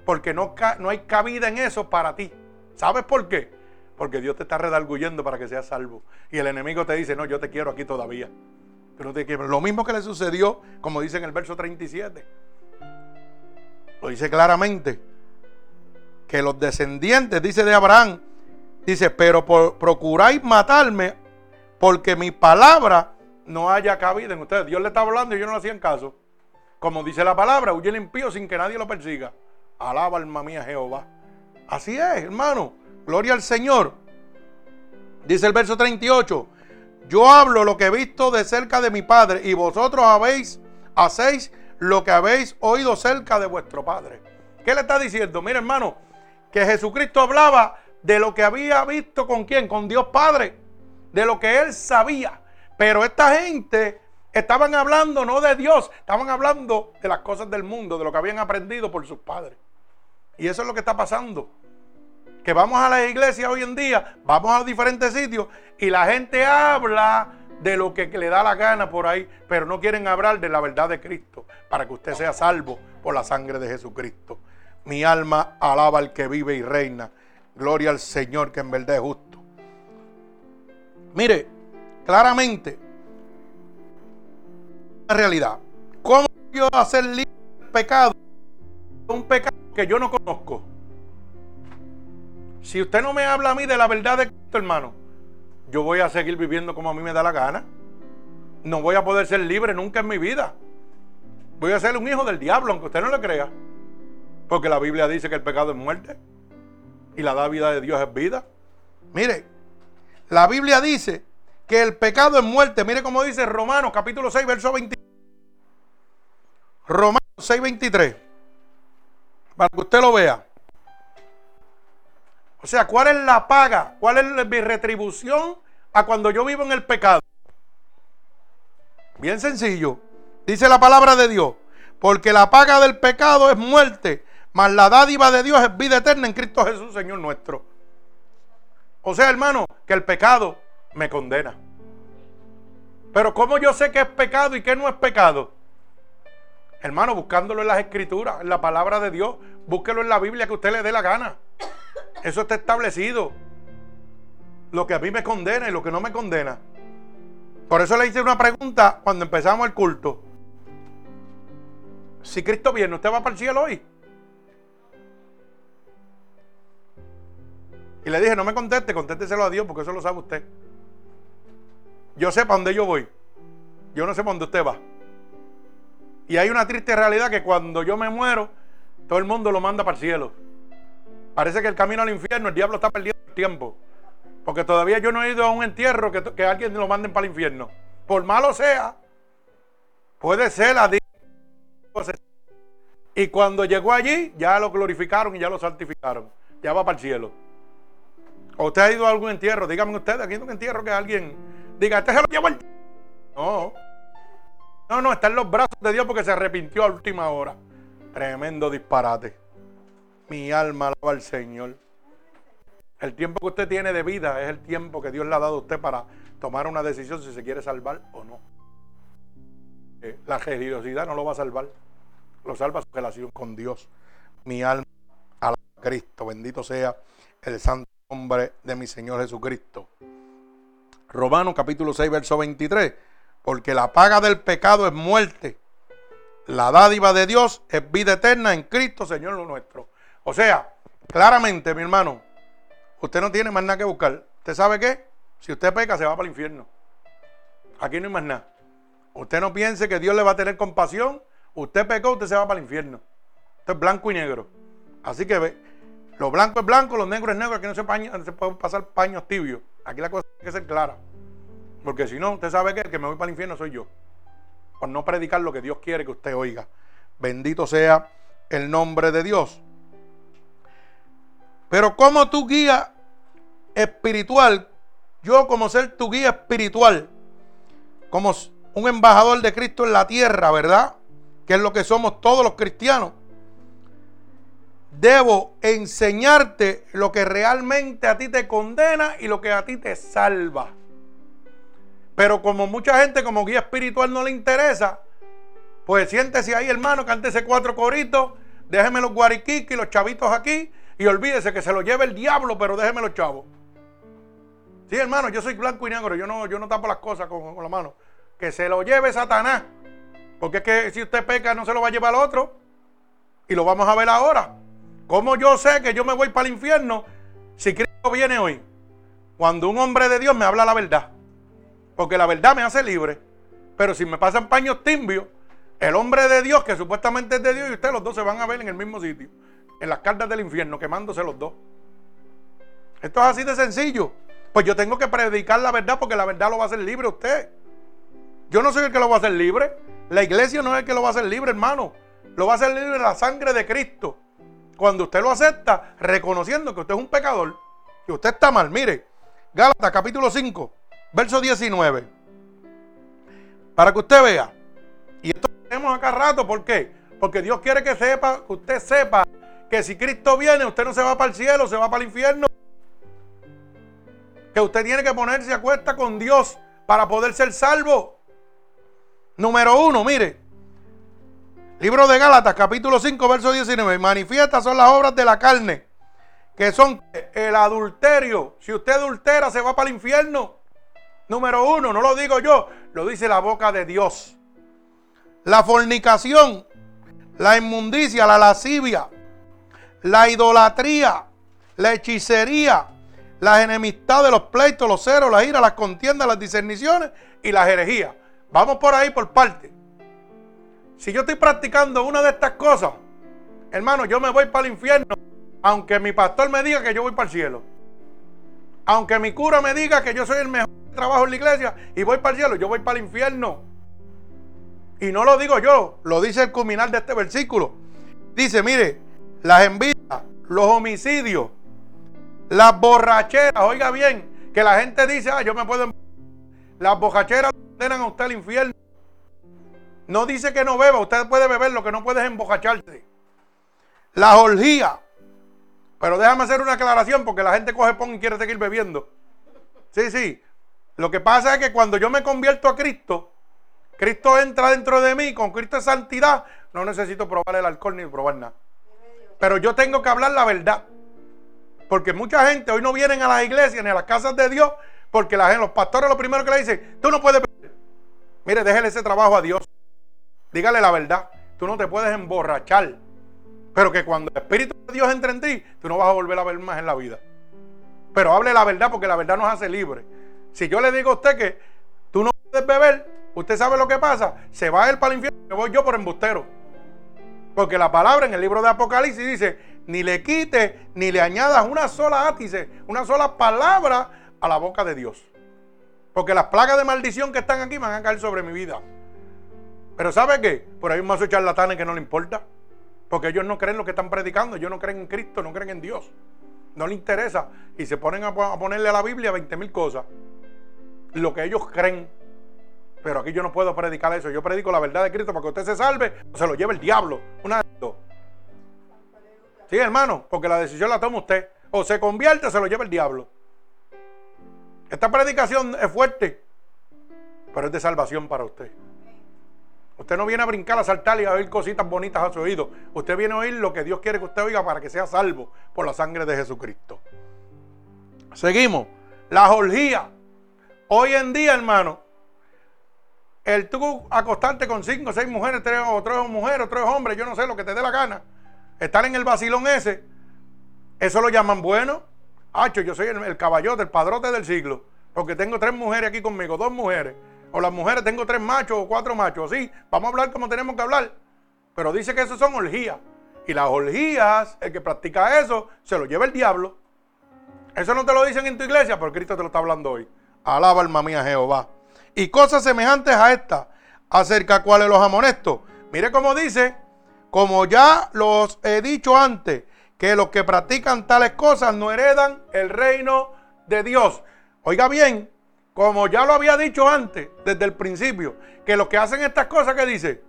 Porque no, no hay cabida en eso para ti. ¿Sabes por qué? Porque Dios te está redarguyendo para que seas salvo. Y el enemigo te dice, no, yo te quiero aquí todavía. Te quiero. Lo mismo que le sucedió, como dice en el verso 37. Lo dice claramente. Que los descendientes, dice de Abraham, dice, pero procuráis matarme porque mi palabra no haya cabida en ustedes. Dios le está hablando y yo no le hacían caso. Como dice la palabra, huye el impío sin que nadie lo persiga. Alaba alma mía Jehová. Así es, hermano. Gloria al Señor. Dice el verso 38. Yo hablo lo que he visto de cerca de mi Padre y vosotros habéis, hacéis lo que habéis oído cerca de vuestro Padre. ¿Qué le está diciendo? Mira, hermano, que Jesucristo hablaba de lo que había visto con quién, con Dios Padre, de lo que él sabía. Pero esta gente estaban hablando no de Dios, estaban hablando de las cosas del mundo, de lo que habían aprendido por sus padres. Y eso es lo que está pasando. Que vamos a la iglesia hoy en día, vamos a diferentes sitios y la gente habla de lo que le da la gana por ahí, pero no quieren hablar de la verdad de Cristo para que usted sea salvo por la sangre de Jesucristo. Mi alma alaba al que vive y reina. Gloria al Señor que en verdad es justo. Mire, claramente realidad. ¿Cómo yo hacer libre pecado? Un pecado que yo no conozco. Si usted no me habla a mí de la verdad de Cristo, hermano, yo voy a seguir viviendo como a mí me da la gana. No voy a poder ser libre nunca en mi vida. Voy a ser un hijo del diablo, aunque usted no lo crea. Porque la Biblia dice que el pecado es muerte y la vida de Dios es vida. Mire, la Biblia dice que el pecado es muerte. Mire cómo dice Romanos capítulo 6, verso 20. Romanos 6:23. Para que usted lo vea. O sea, ¿cuál es la paga? ¿Cuál es mi retribución a cuando yo vivo en el pecado? Bien sencillo. Dice la palabra de Dios. Porque la paga del pecado es muerte, mas la dádiva de Dios es vida eterna en Cristo Jesús, Señor nuestro. O sea, hermano, que el pecado me condena. Pero ¿cómo yo sé que es pecado y que no es pecado? Hermano, buscándolo en las escrituras, en la palabra de Dios, búsquelo en la Biblia que usted le dé la gana. Eso está establecido. Lo que a mí me condena y lo que no me condena. Por eso le hice una pregunta cuando empezamos el culto. Si Cristo viene, ¿usted va para el cielo hoy? Y le dije, no me conteste, contésteselo a Dios porque eso lo sabe usted. Yo sé para dónde yo voy. Yo no sé para dónde usted va. Y hay una triste realidad que cuando yo me muero, todo el mundo lo manda para el cielo. Parece que el camino al infierno, el diablo está perdiendo el tiempo. Porque todavía yo no he ido a un entierro que, que alguien lo manden para el infierno. Por malo sea, puede ser la Y cuando llegó allí, ya lo glorificaron y ya lo santificaron. Ya va para el cielo. ¿O usted ha ido a algún entierro? Díganme ustedes, aquí hay un entierro que alguien diga, este se lo llevó el... No. No, no, está en los brazos de Dios porque se arrepintió a última hora. Tremendo disparate. Mi alma alaba al Señor. El tiempo que usted tiene de vida es el tiempo que Dios le ha dado a usted para tomar una decisión si se quiere salvar o no. Eh, la generosidad no lo va a salvar. Lo salva su relación con Dios. Mi alma alaba a Cristo. Bendito sea el santo nombre de mi Señor Jesucristo. Romanos capítulo 6, verso 23. Porque la paga del pecado es muerte. La dádiva de Dios es vida eterna en Cristo, Señor nuestro. O sea, claramente, mi hermano, usted no tiene más nada que buscar. ¿Usted sabe qué? Si usted peca, se va para el infierno. Aquí no hay más nada. Usted no piense que Dios le va a tener compasión. Usted pecó, usted se va para el infierno. Esto es blanco y negro. Así que ve, lo blanco es blanco, lo negro es negro. Aquí no se, no se puede pasar paños tibios. Aquí la cosa tiene que ser clara. Porque si no, usted sabe que el que me voy para el infierno soy yo. Por no predicar lo que Dios quiere que usted oiga. Bendito sea el nombre de Dios. Pero como tu guía espiritual, yo como ser tu guía espiritual, como un embajador de Cristo en la tierra, ¿verdad? Que es lo que somos todos los cristianos. Debo enseñarte lo que realmente a ti te condena y lo que a ti te salva. Pero como mucha gente como guía espiritual no le interesa, pues siéntese ahí, hermano, cántese cuatro coritos, déjeme los guariquiques y los chavitos aquí y olvídese que se lo lleve el diablo, pero déjeme los chavos. Sí, hermano, yo soy blanco y negro, yo no, yo no tapo las cosas con, la mano. Que se lo lleve Satanás. Porque es que si usted peca, no se lo va a llevar al otro. Y lo vamos a ver ahora. ¿Cómo yo sé que yo me voy para el infierno si Cristo viene hoy? Cuando un hombre de Dios me habla la verdad. Porque la verdad me hace libre. Pero si me pasan paños timbios, el hombre de Dios, que supuestamente es de Dios, y usted los dos se van a ver en el mismo sitio. En las cartas del infierno, quemándose los dos. Esto es así de sencillo. Pues yo tengo que predicar la verdad porque la verdad lo va a hacer libre usted. Yo no soy el que lo va a hacer libre. La iglesia no es el que lo va a hacer libre, hermano. Lo va a hacer libre la sangre de Cristo. Cuando usted lo acepta, reconociendo que usted es un pecador, que usted está mal. Mire, Gálatas capítulo 5, verso 19. Para que usted vea. Y esto lo tenemos acá rato, ¿por qué? Porque Dios quiere que sepa, que usted sepa que si Cristo viene, usted no se va para el cielo, se va para el infierno que usted tiene que ponerse a cuesta con Dios para poder ser salvo. Número uno, mire. Libro de Gálatas, capítulo 5, verso 19. Manifiestas son las obras de la carne, que son el adulterio. Si usted adultera, se va para el infierno. Número uno, no lo digo yo, lo dice la boca de Dios. La fornicación, la inmundicia, la lascivia, la idolatría, la hechicería, las enemistades, los pleitos, los ceros, las iras, las contiendas, las discerniciones y las herejías. Vamos por ahí por parte. Si yo estoy practicando una de estas cosas, hermano, yo me voy para el infierno, aunque mi pastor me diga que yo voy para el cielo. Aunque mi cura me diga que yo soy el mejor trabajo en la iglesia y voy para el cielo, yo voy para el infierno. Y no lo digo yo, lo dice el culminal de este versículo. Dice, mire, las envidias, los homicidios, las borracheras, oiga bien, que la gente dice, ah, yo me puedo... Las borracheras condenan a usted al infierno. No dice que no beba, usted puede beber, lo que no puede es embojacharse. La orgía. Pero déjame hacer una aclaración porque la gente coge pon y quiere seguir bebiendo. Sí, sí. Lo que pasa es que cuando yo me convierto a Cristo, Cristo entra dentro de mí, con Cristo es santidad, no necesito probar el alcohol ni probar nada. Pero yo tengo que hablar la verdad. Porque mucha gente hoy no vienen a las iglesias ni a las casas de Dios porque los pastores lo primero que le dicen, tú no puedes Mire, déjele ese trabajo a Dios. Dígale la verdad. Tú no te puedes emborrachar. Pero que cuando el Espíritu de Dios entre en ti, tú no vas a volver a ver más en la vida. Pero hable la verdad porque la verdad nos hace libres. Si yo le digo a usted que tú no puedes beber, usted sabe lo que pasa. Se va él para el infierno, me voy yo por embustero. Porque la palabra en el libro de Apocalipsis dice, ni le quite, ni le añadas una sola átice, una sola palabra a la boca de Dios. Porque las plagas de maldición que están aquí van a caer sobre mi vida. Pero ¿sabe qué? Por ahí un mazo charlatanes que no le importa. Porque ellos no creen lo que están predicando, ellos no creen en Cristo, no creen en Dios. No les interesa. Y se ponen a ponerle a la Biblia 20 mil cosas. Lo que ellos creen. Pero aquí yo no puedo predicar eso. Yo predico la verdad de Cristo para que usted se salve o se lo lleve el diablo. Una Sí, hermano, porque la decisión la toma usted. O se convierte o se lo lleva el diablo. Esta predicación es fuerte, pero es de salvación para usted. Usted no viene a brincar, a saltar y a oír cositas bonitas a su oído. Usted viene a oír lo que Dios quiere que usted oiga para que sea salvo por la sangre de Jesucristo. Seguimos. La orgía. Hoy en día, hermano, el tú acostarte con cinco o seis mujeres, tres o tres mujeres, o tres hombres, yo no sé lo que te dé la gana, estar en el vacilón ese, eso lo llaman bueno. Hacho, yo soy el, caballote, el padrote del siglo, porque tengo tres mujeres aquí conmigo, dos mujeres. O las mujeres tengo tres machos o cuatro machos. Sí, vamos a hablar como tenemos que hablar. Pero dice que eso son orgías. Y las orgías, el que practica eso, se lo lleva el diablo. Eso no te lo dicen en tu iglesia, pero Cristo te lo está hablando hoy. Alaba alma mía Jehová. Y cosas semejantes a esta, acerca a cuales los amonesto. Mire cómo dice, como ya los he dicho antes, que los que practican tales cosas no heredan el reino de Dios. Oiga bien, como ya lo había dicho antes, desde el principio, que los que hacen estas cosas que dice,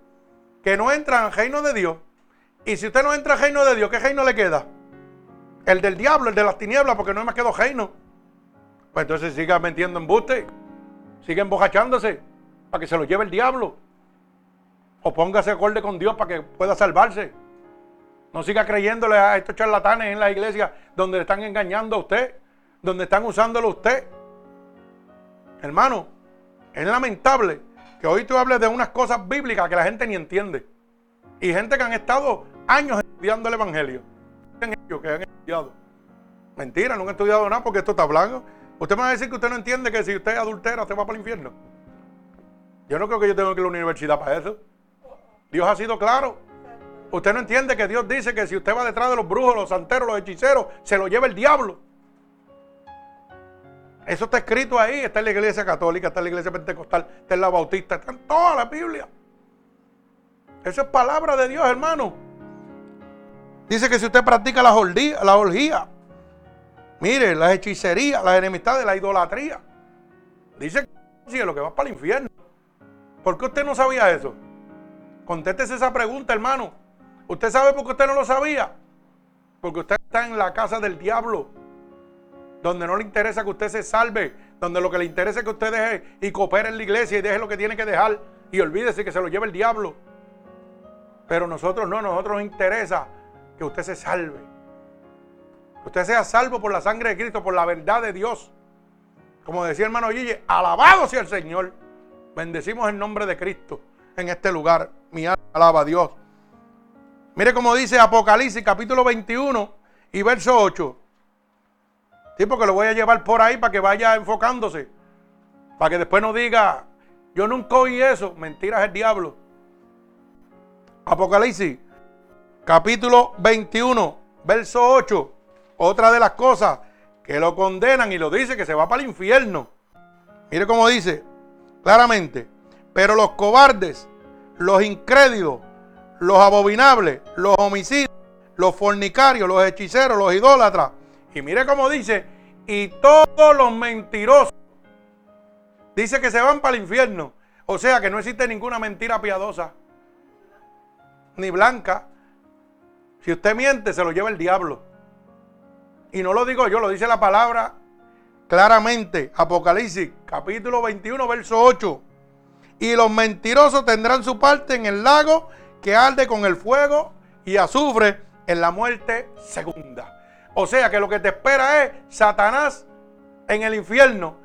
que no entran al reino de Dios. Y si usted no entra al reino de Dios, ¿qué reino le queda? El del diablo, el de las tinieblas, porque no me quedó reino. Pues entonces siga metiendo embuste, siga embojachándose para que se lo lleve el diablo. O póngase acorde con Dios para que pueda salvarse. No siga creyéndole a estos charlatanes en la iglesia donde le están engañando a usted, donde están usándolo a usted. Hermano, es lamentable que hoy tú hables de unas cosas bíblicas que la gente ni entiende. Y gente que han estado años estudiando el Evangelio. Que han estudiado. Mentira, no han estudiado nada porque esto está blanco. Usted me va a decir que usted no entiende que si usted adultera, usted va para el infierno. Yo no creo que yo tenga que ir a la universidad para eso. Dios ha sido claro. Usted no entiende que Dios dice que si usted va detrás de los brujos, los santeros, los hechiceros, se lo lleva el diablo. Eso está escrito ahí, está en la iglesia católica, está en la iglesia pentecostal, está en la bautista, está en toda la Biblia. Eso es palabra de Dios, hermano. Dice que si usted practica la orgía, la orgía mire, las hechicerías, las enemistades, la idolatría, dice que lo que va para el infierno. ¿Por qué usted no sabía eso? Contéstese esa pregunta, hermano. ¿Usted sabe por qué usted no lo sabía? Porque usted está en la casa del diablo donde no le interesa que usted se salve, donde lo que le interesa es que usted deje y coopere en la iglesia y deje lo que tiene que dejar y olvídese que se lo lleve el diablo. Pero nosotros no, nosotros nos interesa que usted se salve. Usted sea salvo por la sangre de Cristo, por la verdad de Dios. Como decía hermano Gille, alabado sea el Señor. Bendecimos el nombre de Cristo en este lugar. Mi alma alaba a Dios. Mire cómo dice Apocalipsis capítulo 21 y verso 8. Sí, porque lo voy a llevar por ahí para que vaya enfocándose. Para que después no diga, yo nunca oí eso. Mentiras el diablo. Apocalipsis, capítulo 21, verso 8. Otra de las cosas que lo condenan y lo dice que se va para el infierno. Mire cómo dice claramente. Pero los cobardes, los incrédulos, los abominables, los homicidios, los fornicarios, los hechiceros, los idólatras, y mire cómo dice, y todos los mentirosos. Dice que se van para el infierno. O sea que no existe ninguna mentira piadosa. Ni blanca. Si usted miente, se lo lleva el diablo. Y no lo digo yo, lo dice la palabra claramente. Apocalipsis, capítulo 21, verso 8. Y los mentirosos tendrán su parte en el lago que arde con el fuego y azufre en la muerte segunda. O sea que lo que te espera es Satanás en el infierno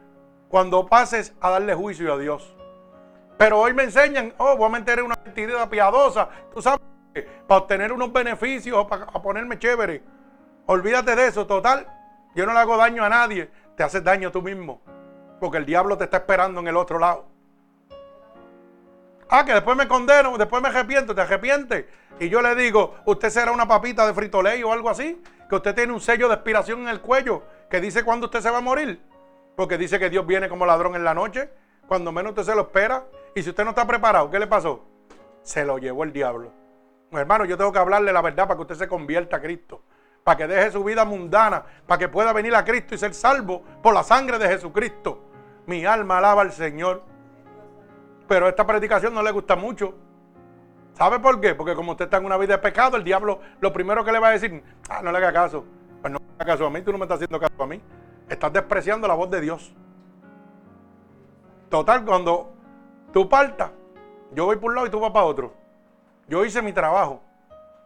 cuando pases a darle juicio a Dios. Pero hoy me enseñan, oh, voy a meter una actividad piadosa, tú sabes, para obtener unos beneficios o para ponerme chévere. Olvídate de eso, total. Yo no le hago daño a nadie, te haces daño tú mismo. Porque el diablo te está esperando en el otro lado. Ah, que después me condeno, después me arrepiento, te arrepientes. Y yo le digo, usted será una papita de fritoley o algo así que usted tiene un sello de expiración en el cuello que dice cuándo usted se va a morir. Porque dice que Dios viene como ladrón en la noche, cuando menos usted se lo espera. Y si usted no está preparado, ¿qué le pasó? Se lo llevó el diablo. hermano, yo tengo que hablarle la verdad para que usted se convierta a Cristo. Para que deje su vida mundana, para que pueda venir a Cristo y ser salvo por la sangre de Jesucristo. Mi alma alaba al Señor. Pero esta predicación no le gusta mucho. ¿Sabe por qué? Porque como usted está en una vida de pecado, el diablo lo primero que le va a decir, ah, no le haga caso. Pues no le haga caso a mí, tú no me estás haciendo caso a mí. Estás despreciando la voz de Dios. Total, cuando tú partas, yo voy por un lado y tú vas para otro. Yo hice mi trabajo.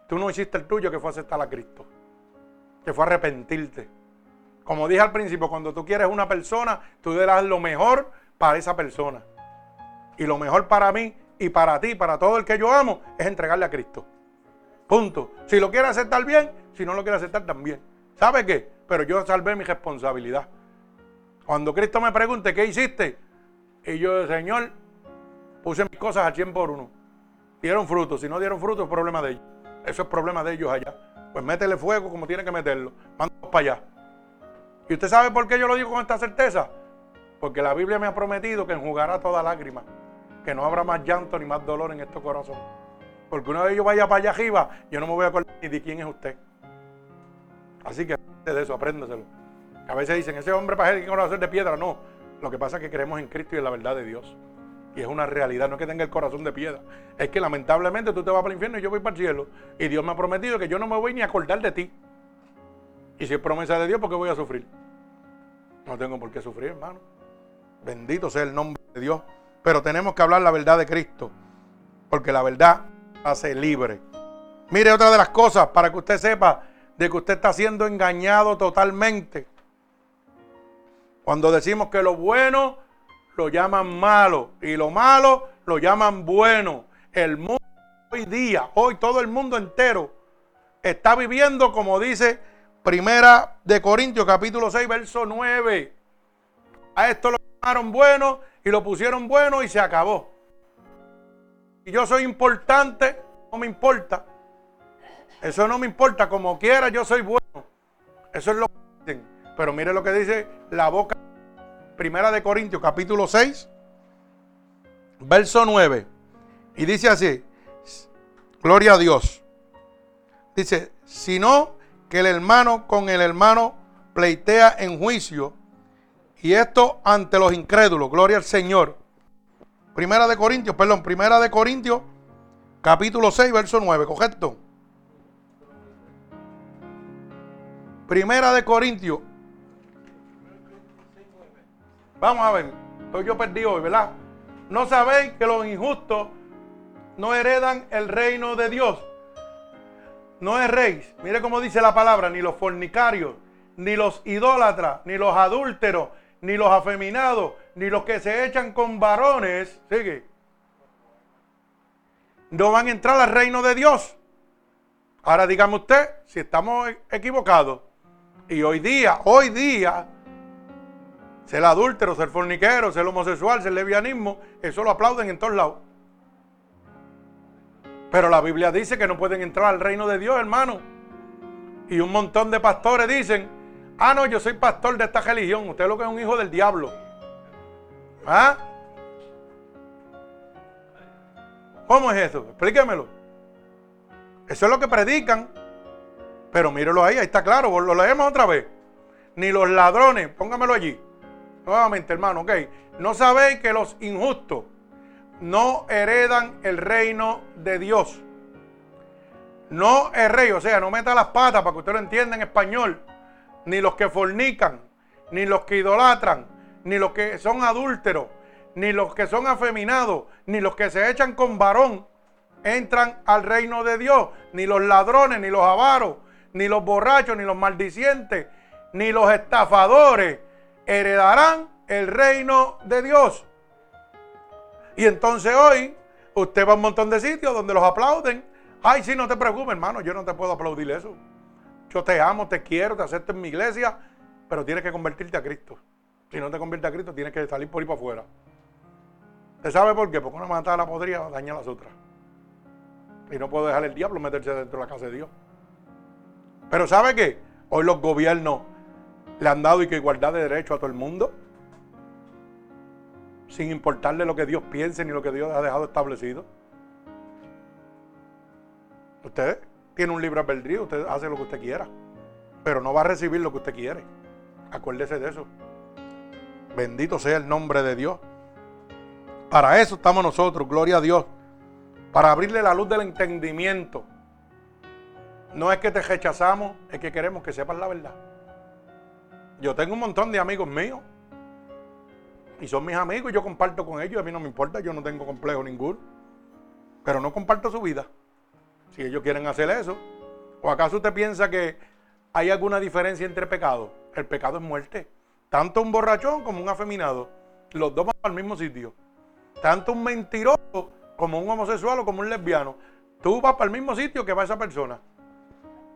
Tú no hiciste el tuyo, que fue aceptar a Cristo. Que fue arrepentirte. Como dije al principio, cuando tú quieres una persona, tú le lo mejor para esa persona. Y lo mejor para mí y para ti, para todo el que yo amo, es entregarle a Cristo. Punto. Si lo quiere aceptar bien, si no lo quiere aceptar también. ¿Sabe qué? Pero yo salvé mi responsabilidad. Cuando Cristo me pregunte, ¿qué hiciste? Y yo, Señor, puse mis cosas al 100 por uno. Dieron fruto. Si no dieron fruto, es problema de ellos. Eso es problema de ellos allá. Pues métele fuego como tiene que meterlo. Mándalos para allá. ¿Y usted sabe por qué yo lo digo con esta certeza? Porque la Biblia me ha prometido que enjugará toda lágrima. Que no habrá más llanto ni más dolor en estos corazones. Porque una vez yo vaya para allá arriba, yo no me voy a acordar ni de quién es usted. Así que de eso, apréndeselo. A veces dicen, ese hombre para que corazón de piedra. No, lo que pasa es que creemos en Cristo y en la verdad de Dios. Y es una realidad, no es que tenga el corazón de piedra. Es que lamentablemente tú te vas para el infierno y yo voy para el cielo. Y Dios me ha prometido que yo no me voy ni a acordar de ti. Y si es promesa de Dios, ¿por qué voy a sufrir? No tengo por qué sufrir, hermano. Bendito sea el nombre de Dios. Pero tenemos que hablar la verdad de Cristo. Porque la verdad hace libre. Mire otra de las cosas para que usted sepa de que usted está siendo engañado totalmente. Cuando decimos que lo bueno lo llaman malo y lo malo lo llaman bueno. El mundo hoy día, hoy todo el mundo entero está viviendo como dice Primera de Corintios capítulo 6 verso 9. A esto lo llamaron bueno y lo pusieron bueno y se acabó. Y yo soy importante, no me importa. Eso no me importa, como quiera yo soy bueno. Eso es lo que dicen. Pero mire lo que dice la boca Primera de Corintios, capítulo 6, verso 9. Y dice así, gloria a Dios. Dice, sino que el hermano con el hermano pleitea en juicio, y esto ante los incrédulos, gloria al Señor. Primera de Corintios, perdón, Primera de Corintios, capítulo 6, verso 9, correcto. Primera de Corintios. Vamos a ver, yo perdido hoy, ¿verdad? No sabéis que los injustos no heredan el reino de Dios. No es rey. Mire cómo dice la palabra, ni los fornicarios, ni los idólatras, ni los adúlteros, ni los afeminados, ni los que se echan con varones, sigue, no van a entrar al reino de Dios. Ahora dígame usted si estamos equivocados. Y hoy día, hoy día, ser adúltero, ser forniquero, ser homosexual, ser levianismo, eso lo aplauden en todos lados. Pero la Biblia dice que no pueden entrar al reino de Dios, hermano. Y un montón de pastores dicen, ah, no, yo soy pastor de esta religión, usted lo que es un hijo del diablo. ¿Ah? ¿Cómo es eso? Explíquemelo. Eso es lo que predican. Pero mírelo ahí, ahí está claro, lo leemos otra vez. Ni los ladrones, póngamelo allí. Nuevamente, hermano, ok. No sabéis que los injustos no heredan el reino de Dios. No es rey, o sea, no meta las patas para que usted lo entienda en español. Ni los que fornican, ni los que idolatran, ni los que son adúlteros, ni los que son afeminados, ni los que se echan con varón entran al reino de Dios, ni los ladrones, ni los avaros, ni los borrachos, ni los maldicientes, ni los estafadores heredarán el reino de Dios. Y entonces hoy usted va a un montón de sitios donde los aplauden. Ay, sí, no te preocupes, hermano, yo no te puedo aplaudir eso. Yo te amo, te quiero, te acepto en mi iglesia, pero tienes que convertirte a Cristo. Si no te conviertes a Cristo, tienes que salir por ahí para afuera. ¿Usted sabe por qué? Porque una matada la podría dañar las otras. Y no puedo dejar el diablo meterse dentro de la casa de Dios. Pero ¿sabe qué? Hoy los gobiernos le han dado y igualdad de derecho a todo el mundo. Sin importarle lo que Dios piense ni lo que Dios ha dejado establecido. Usted tiene un libre albedrío, usted hace lo que usted quiera. Pero no va a recibir lo que usted quiere. Acuérdese de eso. Bendito sea el nombre de Dios. Para eso estamos nosotros, gloria a Dios. Para abrirle la luz del entendimiento. No es que te rechazamos, es que queremos que sepas la verdad. Yo tengo un montón de amigos míos. Y son mis amigos y yo comparto con ellos. A mí no me importa, yo no tengo complejo ninguno. Pero no comparto su vida. Si ellos quieren hacer eso. ¿O acaso usted piensa que hay alguna diferencia entre pecados? El pecado es muerte. Tanto un borrachón como un afeminado. los dos van al mismo sitio. Tanto un mentiroso como un homosexual o como un lesbiano. Tú vas para el mismo sitio que va esa persona.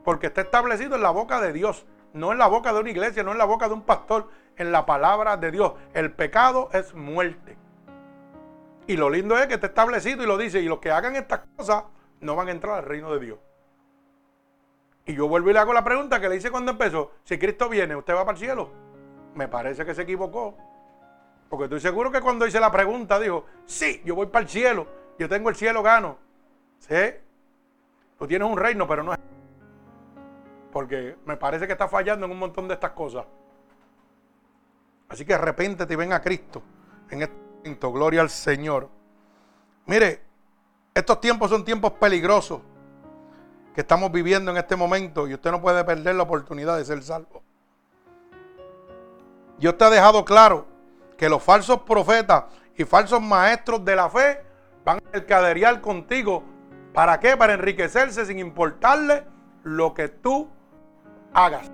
Porque está establecido en la boca de Dios, no en la boca de una iglesia, no en la boca de un pastor, en la palabra de Dios. El pecado es muerte. Y lo lindo es que está establecido y lo dice, y los que hagan estas cosas no van a entrar al reino de Dios. Y yo vuelvo y le hago la pregunta que le hice cuando empezó, si Cristo viene, ¿usted va para el cielo? Me parece que se equivocó. Porque estoy seguro que cuando hice la pregunta dijo, sí, yo voy para el cielo, yo tengo el cielo gano. ¿Sí? Tú tienes un reino, pero no es... Porque me parece que está fallando en un montón de estas cosas. Así que arrepéntete y ven a Cristo en este momento. Gloria al Señor. Mire, estos tiempos son tiempos peligrosos que estamos viviendo en este momento y usted no puede perder la oportunidad de ser salvo. Dios te ha dejado claro que los falsos profetas y falsos maestros de la fe van a mercaderear contigo. ¿Para qué? Para enriquecerse sin importarle lo que tú hagas.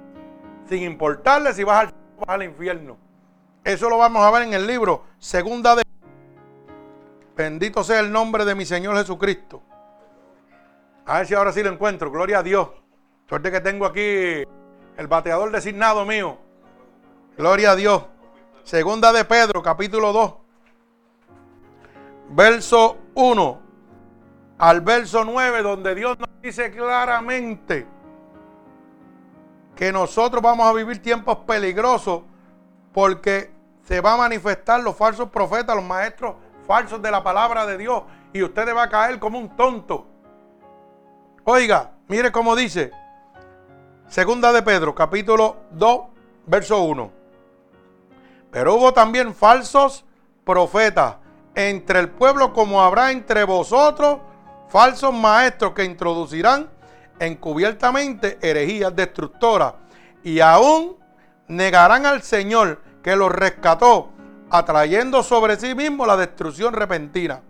Sin importarle si vas al, vas al infierno. Eso lo vamos a ver en el libro Segunda de... Bendito sea el nombre de mi Señor Jesucristo. A ver si ahora sí lo encuentro. Gloria a Dios. Suerte que tengo aquí el bateador designado mío. Gloria a Dios. Segunda de Pedro, capítulo 2. Verso 1 al verso 9, donde Dios nos dice claramente que nosotros vamos a vivir tiempos peligrosos porque se va a manifestar los falsos profetas, los maestros falsos de la palabra de Dios y usted va a caer como un tonto. Oiga, mire cómo dice. Segunda de Pedro, capítulo 2, verso 1. Pero hubo también falsos profetas entre el pueblo como habrá entre vosotros falsos maestros que introducirán encubiertamente herejías destructoras y aún negarán al Señor que los rescató, atrayendo sobre sí mismo la destrucción repentina.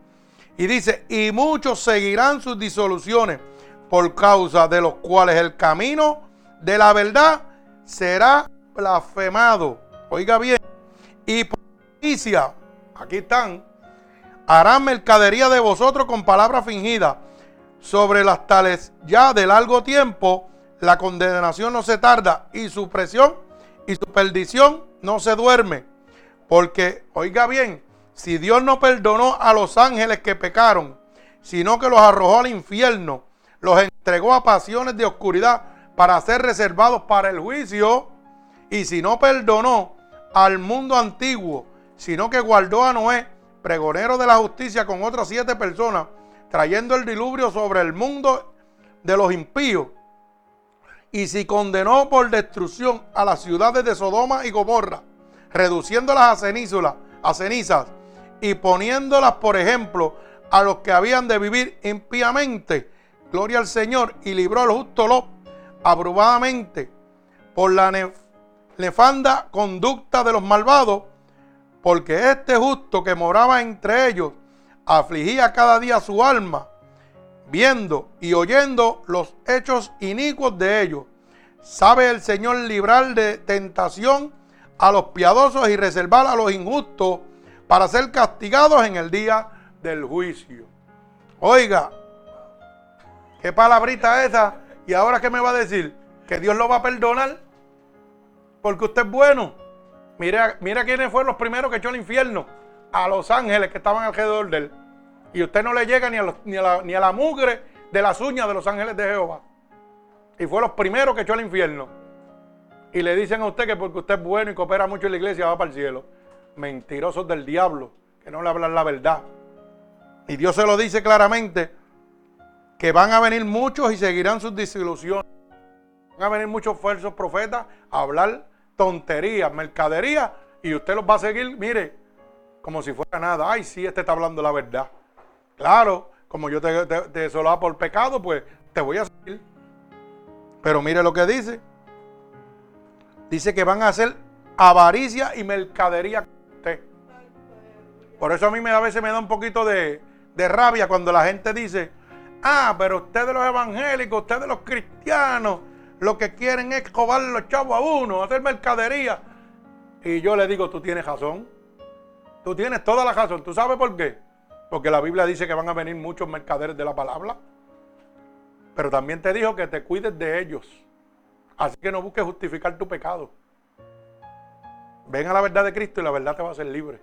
Y dice, y muchos seguirán sus disoluciones por causa de los cuales el camino de la verdad será blasfemado. Oiga bien, y por aquí están, harán mercadería de vosotros con palabras fingidas. Sobre las tales ya de largo tiempo, la condenación no se tarda y su presión y su perdición no se duerme. Porque, oiga bien, si Dios no perdonó a los ángeles que pecaron, sino que los arrojó al infierno, los entregó a pasiones de oscuridad para ser reservados para el juicio. Y si no perdonó al mundo antiguo, sino que guardó a Noé, pregonero de la justicia, con otras siete personas, trayendo el diluvio sobre el mundo de los impíos. Y si condenó por destrucción a las ciudades de Sodoma y Gomorra, reduciéndolas a cenizas, a cenizas y poniéndolas, por ejemplo, a los que habían de vivir impíamente, gloria al Señor, y libró al justo Lot abrubadamente por la nefanda conducta de los malvados, porque este justo que moraba entre ellos afligía cada día su alma, viendo y oyendo los hechos inicuos de ellos. Sabe el Señor librar de tentación a los piadosos y reservar a los injustos para ser castigados en el día del juicio. Oiga, ¿Qué palabrita esa? ¿Y ahora qué me va a decir? ¿Que Dios lo va a perdonar? Porque usted es bueno. Mira, mira quiénes fueron los primeros que echó al infierno. A los ángeles que estaban alrededor de él. Y usted no le llega ni a, ni, a la, ni a la mugre de las uñas de los ángeles de Jehová. Y fue los primeros que echó al infierno. Y le dicen a usted que porque usted es bueno y coopera mucho en la iglesia va para el cielo. Mentirosos del diablo, que no le hablan la verdad. Y Dios se lo dice claramente que van a venir muchos y seguirán sus disilusiones. Van a venir muchos falsos profetas a hablar tonterías, mercaderías, y usted los va a seguir, mire, como si fuera nada. Ay, sí, este está hablando la verdad. Claro, como yo te, te, por pecado, pues te voy a seguir. Pero mire lo que dice. Dice que van a hacer avaricia y mercadería con usted. Por eso a mí a veces me da un poquito de, rabia cuando la gente dice, Ah, pero ustedes los evangélicos, ustedes los cristianos, lo que quieren es cobarle los chavos a uno, hacer mercadería. Y yo le digo, tú tienes razón. Tú tienes toda la razón. ¿Tú sabes por qué? Porque la Biblia dice que van a venir muchos mercaderes de la palabra. Pero también te dijo que te cuides de ellos. Así que no busques justificar tu pecado. Ven a la verdad de Cristo y la verdad te va a hacer libre.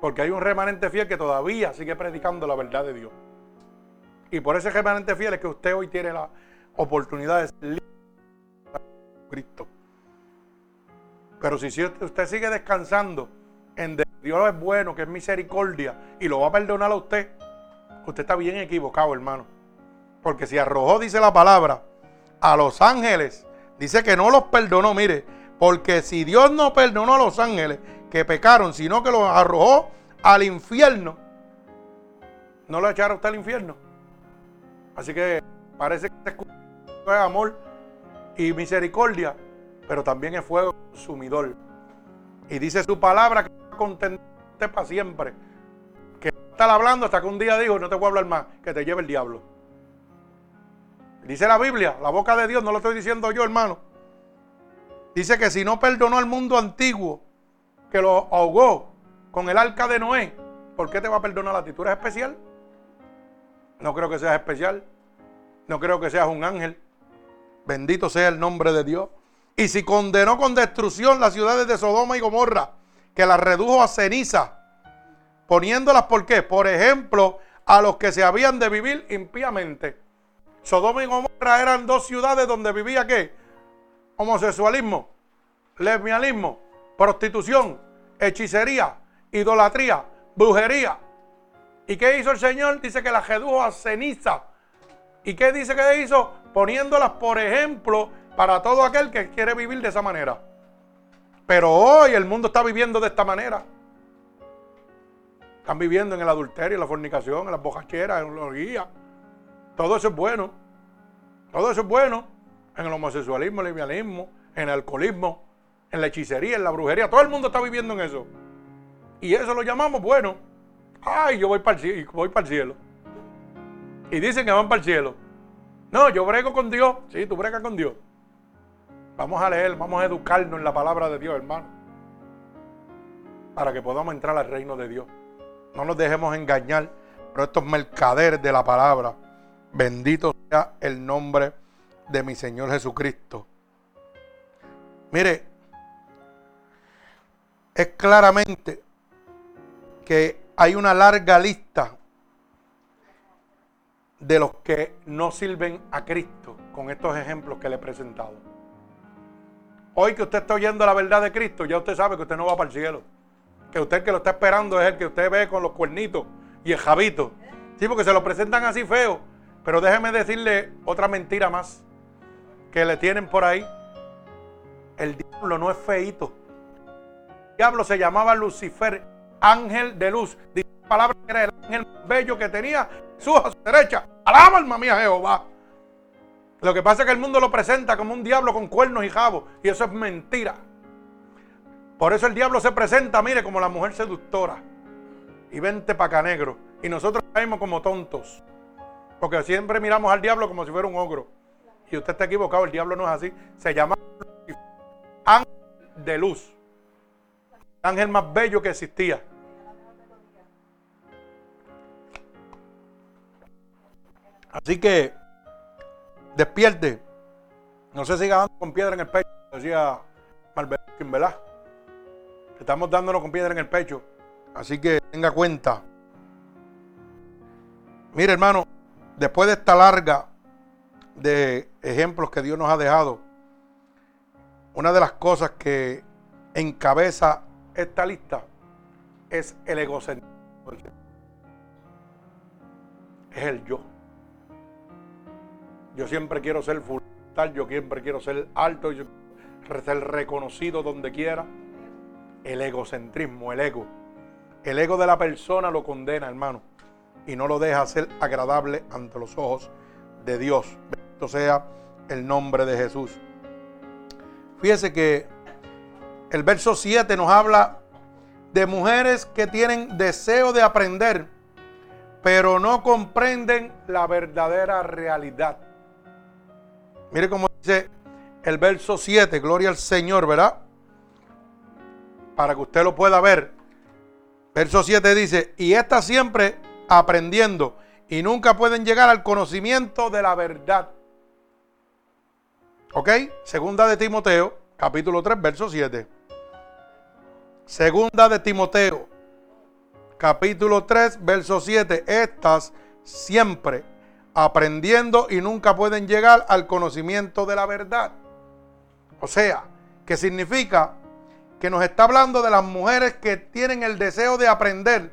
Porque hay un remanente fiel que todavía sigue predicando la verdad de Dios. Y por ese remanente fiel es que usted hoy tiene la oportunidad de ser libre de Cristo. Pero si usted sigue descansando en Dios es bueno, que es misericordia y lo va a perdonar a usted, usted está bien equivocado, hermano. Porque si arrojó, dice la palabra, a los ángeles, dice que no los perdonó, mire, porque si Dios no perdonó a los ángeles que pecaron, sino que los arrojó al infierno, no lo echaron usted al infierno. Así que parece que es amor y misericordia, pero también es fuego consumidor. Y dice su palabra que contender para siempre. Que está hablando hasta que un día dijo, no te voy a hablar más, que te lleve el diablo. Dice la Biblia, la boca de Dios, no lo estoy diciendo yo, hermano. Dice que si no perdonó al mundo antiguo, que lo ahogó con el arca de Noé, ¿por qué te va a perdonar a ti? ¿Tú eres especial? No creo que seas especial. No creo que seas un ángel. Bendito sea el nombre de Dios. Y si condenó con destrucción las ciudades de Sodoma y Gomorra, que las redujo a ceniza, poniéndolas por qué? Por ejemplo, a los que se habían de vivir impíamente. Sodoma y Gomorra eran dos ciudades donde vivía qué? Homosexualismo, lesbianismo, prostitución, hechicería, idolatría, brujería. ¿Y qué hizo el Señor? Dice que las redujo a ceniza. ¿Y qué dice que hizo? Poniéndolas, por ejemplo, para todo aquel que quiere vivir de esa manera. Pero hoy el mundo está viviendo de esta manera. Están viviendo en el adulterio, en la fornicación, en las bocacheras, en la orgía. Todo eso es bueno. Todo eso es bueno. En el homosexualismo, el lesbianismo, en el alcoholismo, en la hechicería, en la brujería. Todo el mundo está viviendo en eso. Y eso lo llamamos bueno. Ay, yo voy para el, voy para el cielo. Y dicen que van para el cielo. No, yo brego con Dios. Sí, tú bregas con Dios. Vamos a leer, vamos a educarnos en la palabra de Dios, hermano. Para que podamos entrar al reino de Dios. No nos dejemos engañar por estos mercaderes de la palabra. Bendito sea el nombre de mi Señor Jesucristo. Mire, es claramente que hay una larga lista de los que no sirven a Cristo con estos ejemplos que le he presentado. Hoy que usted está oyendo la verdad de Cristo, ya usted sabe que usted no va para el cielo. Que usted que lo está esperando es el que usted ve con los cuernitos y el jabito. Sí, porque se lo presentan así feo. Pero déjeme decirle otra mentira más que le tienen por ahí. El diablo no es feito. El diablo se llamaba Lucifer, ángel de luz. Dice la palabra que era el ángel bello que tenía a su derecha. Alaba alma mía Jehová. Lo que pasa es que el mundo lo presenta como un diablo con cuernos y jabos. Y eso es mentira. Por eso el diablo se presenta, mire, como la mujer seductora. Y vente acá negro. Y nosotros caemos como tontos. Porque siempre miramos al diablo como si fuera un ogro. Y usted está equivocado, el diablo no es así. Se llama ángel de luz. El ángel más bello que existía. Así que despierte. No se siga dando con piedra en el pecho, decía Malvin, ¿verdad? Estamos dándonos con piedra en el pecho. Así que tenga cuenta. Mire, hermano, después de esta larga de ejemplos que Dios nos ha dejado, una de las cosas que encabeza esta lista es el egocentrismo. Es el yo. Yo siempre quiero ser tal, yo siempre quiero ser alto, yo ser reconocido donde quiera. El egocentrismo, el ego. El ego de la persona lo condena, hermano, y no lo deja ser agradable ante los ojos de Dios. Bendito sea el nombre de Jesús. Fíjese que el verso 7 nos habla de mujeres que tienen deseo de aprender, pero no comprenden la verdadera realidad. Mire cómo dice el verso 7, gloria al Señor, ¿verdad? Para que usted lo pueda ver. Verso 7 dice, y está siempre aprendiendo y nunca pueden llegar al conocimiento de la verdad. ¿Ok? Segunda de Timoteo, capítulo 3, verso 7. Segunda de Timoteo, capítulo 3, verso 7. Estas siempre aprendiendo y nunca pueden llegar al conocimiento de la verdad. O sea, que significa que nos está hablando de las mujeres que tienen el deseo de aprender,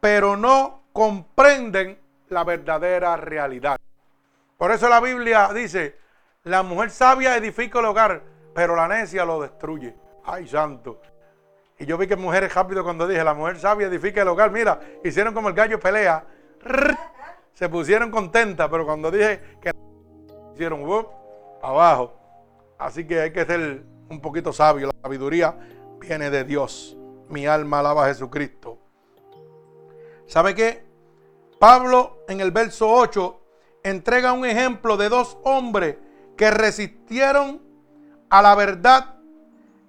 pero no comprenden la verdadera realidad. Por eso la Biblia dice, la mujer sabia edifica el hogar, pero la necia lo destruye. Ay, santo. Y yo vi que mujeres rápido cuando dije, la mujer sabia edifica el hogar, mira, hicieron como el gallo pelea, se pusieron contentas, pero cuando dije que hicieron abajo. Así que hay que ser un poquito sabio. La sabiduría viene de Dios. Mi alma alaba a Jesucristo. ¿Sabe qué? Pablo en el verso 8 entrega un ejemplo de dos hombres que resistieron a la verdad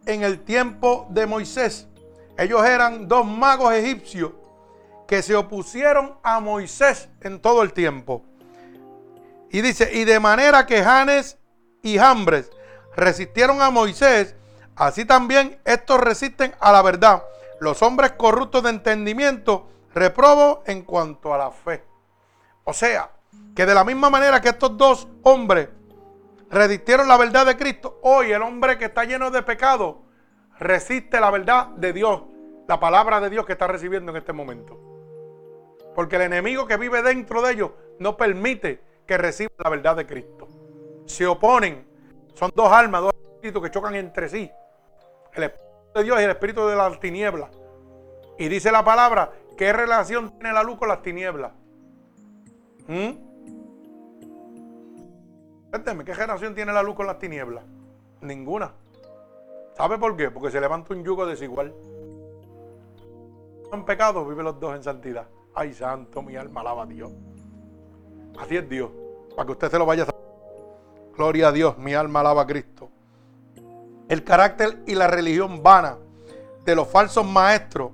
en el tiempo de Moisés. Ellos eran dos magos egipcios que se opusieron a Moisés en todo el tiempo. Y dice, y de manera que Janes y Jambres resistieron a Moisés, así también estos resisten a la verdad. Los hombres corruptos de entendimiento reprobo en cuanto a la fe. O sea, que de la misma manera que estos dos hombres resistieron la verdad de Cristo, hoy el hombre que está lleno de pecado resiste la verdad de Dios, la palabra de Dios que está recibiendo en este momento. Porque el enemigo que vive dentro de ellos no permite que reciba la verdad de Cristo. Se oponen. Son dos almas, dos espíritus que chocan entre sí. El espíritu de Dios y el espíritu de las tinieblas. Y dice la palabra ¿Qué relación tiene la luz con las tinieblas? ¿Mm? ¿qué relación tiene la luz con las tinieblas? Ninguna. ¿Sabe por qué? Porque se levanta un yugo desigual. En pecado vive los dos en santidad. Ay, santo, mi alma alaba a Dios. Así es Dios. Para que usted se lo vaya a saber. Gloria a Dios, mi alma alaba a Cristo. El carácter y la religión vana de los falsos maestros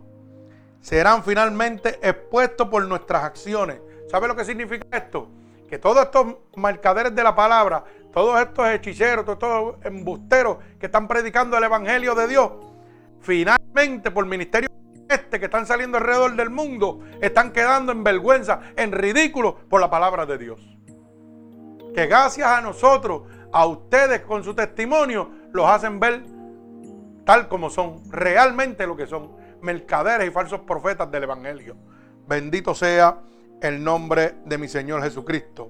serán finalmente expuestos por nuestras acciones. ¿Sabe lo que significa esto? Que todos estos mercaderes de la palabra, todos estos hechiceros, todos estos embusteros que están predicando el Evangelio de Dios, finalmente por ministerio este que están saliendo alrededor del mundo, están quedando en vergüenza, en ridículo por la palabra de Dios. Que gracias a nosotros, a ustedes con su testimonio, los hacen ver tal como son, realmente lo que son mercaderes y falsos profetas del Evangelio. Bendito sea el nombre de mi Señor Jesucristo.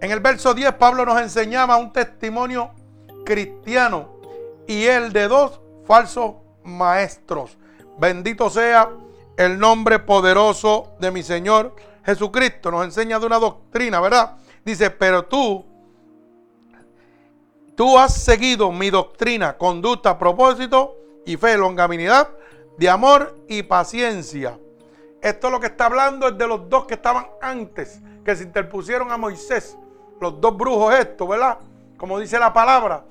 En el verso 10 Pablo nos enseñaba un testimonio cristiano y el de dos falsos maestros. Bendito sea el nombre poderoso de mi Señor Jesucristo. Nos enseña de una doctrina, ¿verdad? Dice, pero tú, tú has seguido mi doctrina, conducta, propósito y fe, longanimidad, de amor y paciencia. Esto lo que está hablando es de los dos que estaban antes, que se interpusieron a Moisés, los dos brujos estos, ¿verdad? Como dice la palabra.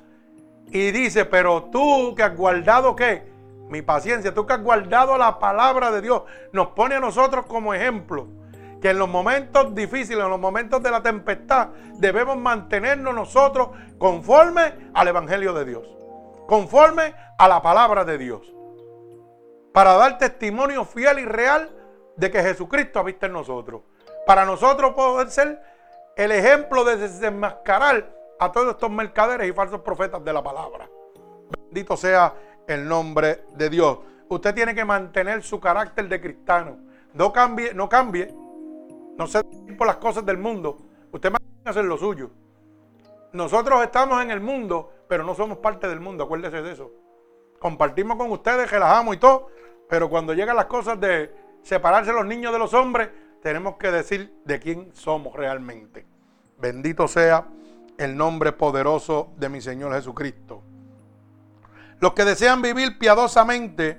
Y dice, pero tú que has guardado qué? Mi paciencia, tú que has guardado la palabra de Dios, nos pone a nosotros como ejemplo. Que en los momentos difíciles, en los momentos de la tempestad, debemos mantenernos nosotros conforme al Evangelio de Dios. Conforme a la palabra de Dios para dar testimonio fiel y real de que Jesucristo habita en nosotros. Para nosotros poder ser el ejemplo de desenmascarar a todos estos mercaderes y falsos profetas de la palabra. Bendito sea el nombre de Dios. Usted tiene que mantener su carácter de cristiano. No cambie, no cambie. No se por las cosas del mundo. Usted a hacer lo suyo. Nosotros estamos en el mundo, pero no somos parte del mundo. Acuérdese de eso. Compartimos con ustedes, relajamos y todo, pero cuando llegan las cosas de separarse los niños de los hombres, tenemos que decir de quién somos realmente. Bendito sea el nombre poderoso de mi Señor Jesucristo. Los que desean vivir piadosamente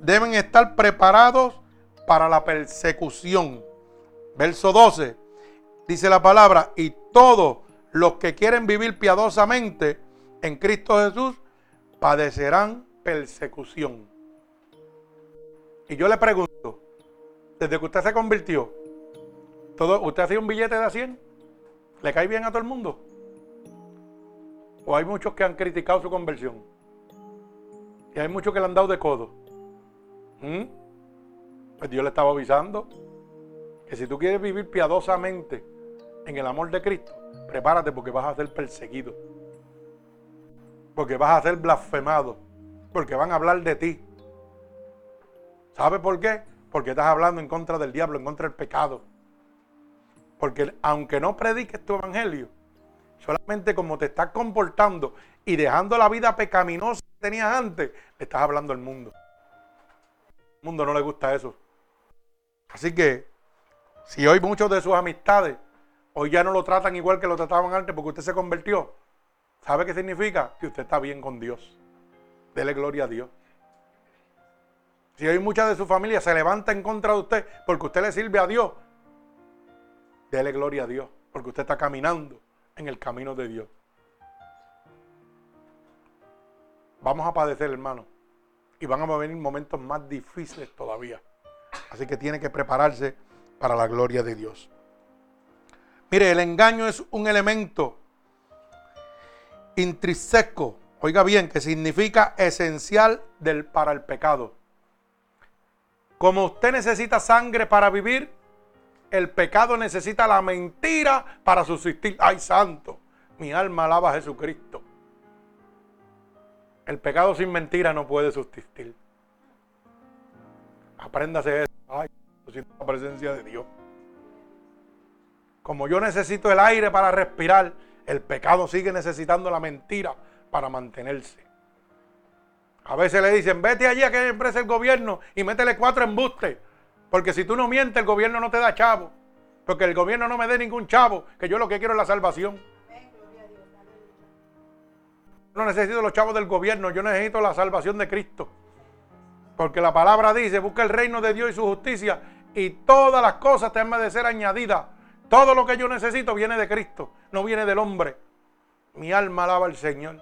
deben estar preparados para la persecución. Verso 12 dice la palabra, y todos los que quieren vivir piadosamente en Cristo Jesús padecerán persecución. Y yo le pregunto, desde que usted se convirtió, todo, ¿usted hacía un billete de a 100? ¿Le cae bien a todo el mundo? ¿O hay muchos que han criticado su conversión? Y hay muchos que le han dado de codo. ¿Mm? Pues Dios le estaba avisando que si tú quieres vivir piadosamente en el amor de Cristo, prepárate porque vas a ser perseguido. Porque vas a ser blasfemado. Porque van a hablar de ti. ¿Sabe por qué? Porque estás hablando en contra del diablo, en contra del pecado. Porque aunque no prediques tu evangelio, solamente como te estás comportando y dejando la vida pecaminosa tenías antes, le estás hablando al mundo. Al mundo no le gusta eso. Así que, si hoy muchos de sus amistades hoy ya no lo tratan igual que lo trataban antes porque usted se convirtió, ¿sabe qué significa? Que usted está bien con Dios. Dele gloria a Dios. Si hoy mucha de su familia se levanta en contra de usted porque usted le sirve a Dios, dele gloria a Dios porque usted está caminando en el camino de Dios. Vamos a padecer, hermano. Y van a venir momentos más difíciles todavía. Así que tiene que prepararse para la gloria de Dios. Mire, el engaño es un elemento intrínseco, oiga bien, que significa esencial del, para el pecado. Como usted necesita sangre para vivir, el pecado necesita la mentira para subsistir. ¡Ay, santo! Mi alma alaba a Jesucristo. El pecado sin mentira no puede subsistir. Apréndase eso. Ay, siento la presencia de Dios. Como yo necesito el aire para respirar, el pecado sigue necesitando la mentira para mantenerse. A veces le dicen, vete allí a que empresa el gobierno y métele cuatro embustes. Porque si tú no mientes, el gobierno no te da chavo. Porque el gobierno no me dé ningún chavo, que yo lo que quiero es la salvación. No necesito los chavos del gobierno, yo necesito la salvación de Cristo. Porque la palabra dice, busca el reino de Dios y su justicia y todas las cosas te han de ser añadidas. Todo lo que yo necesito viene de Cristo, no viene del hombre. Mi alma alaba al Señor.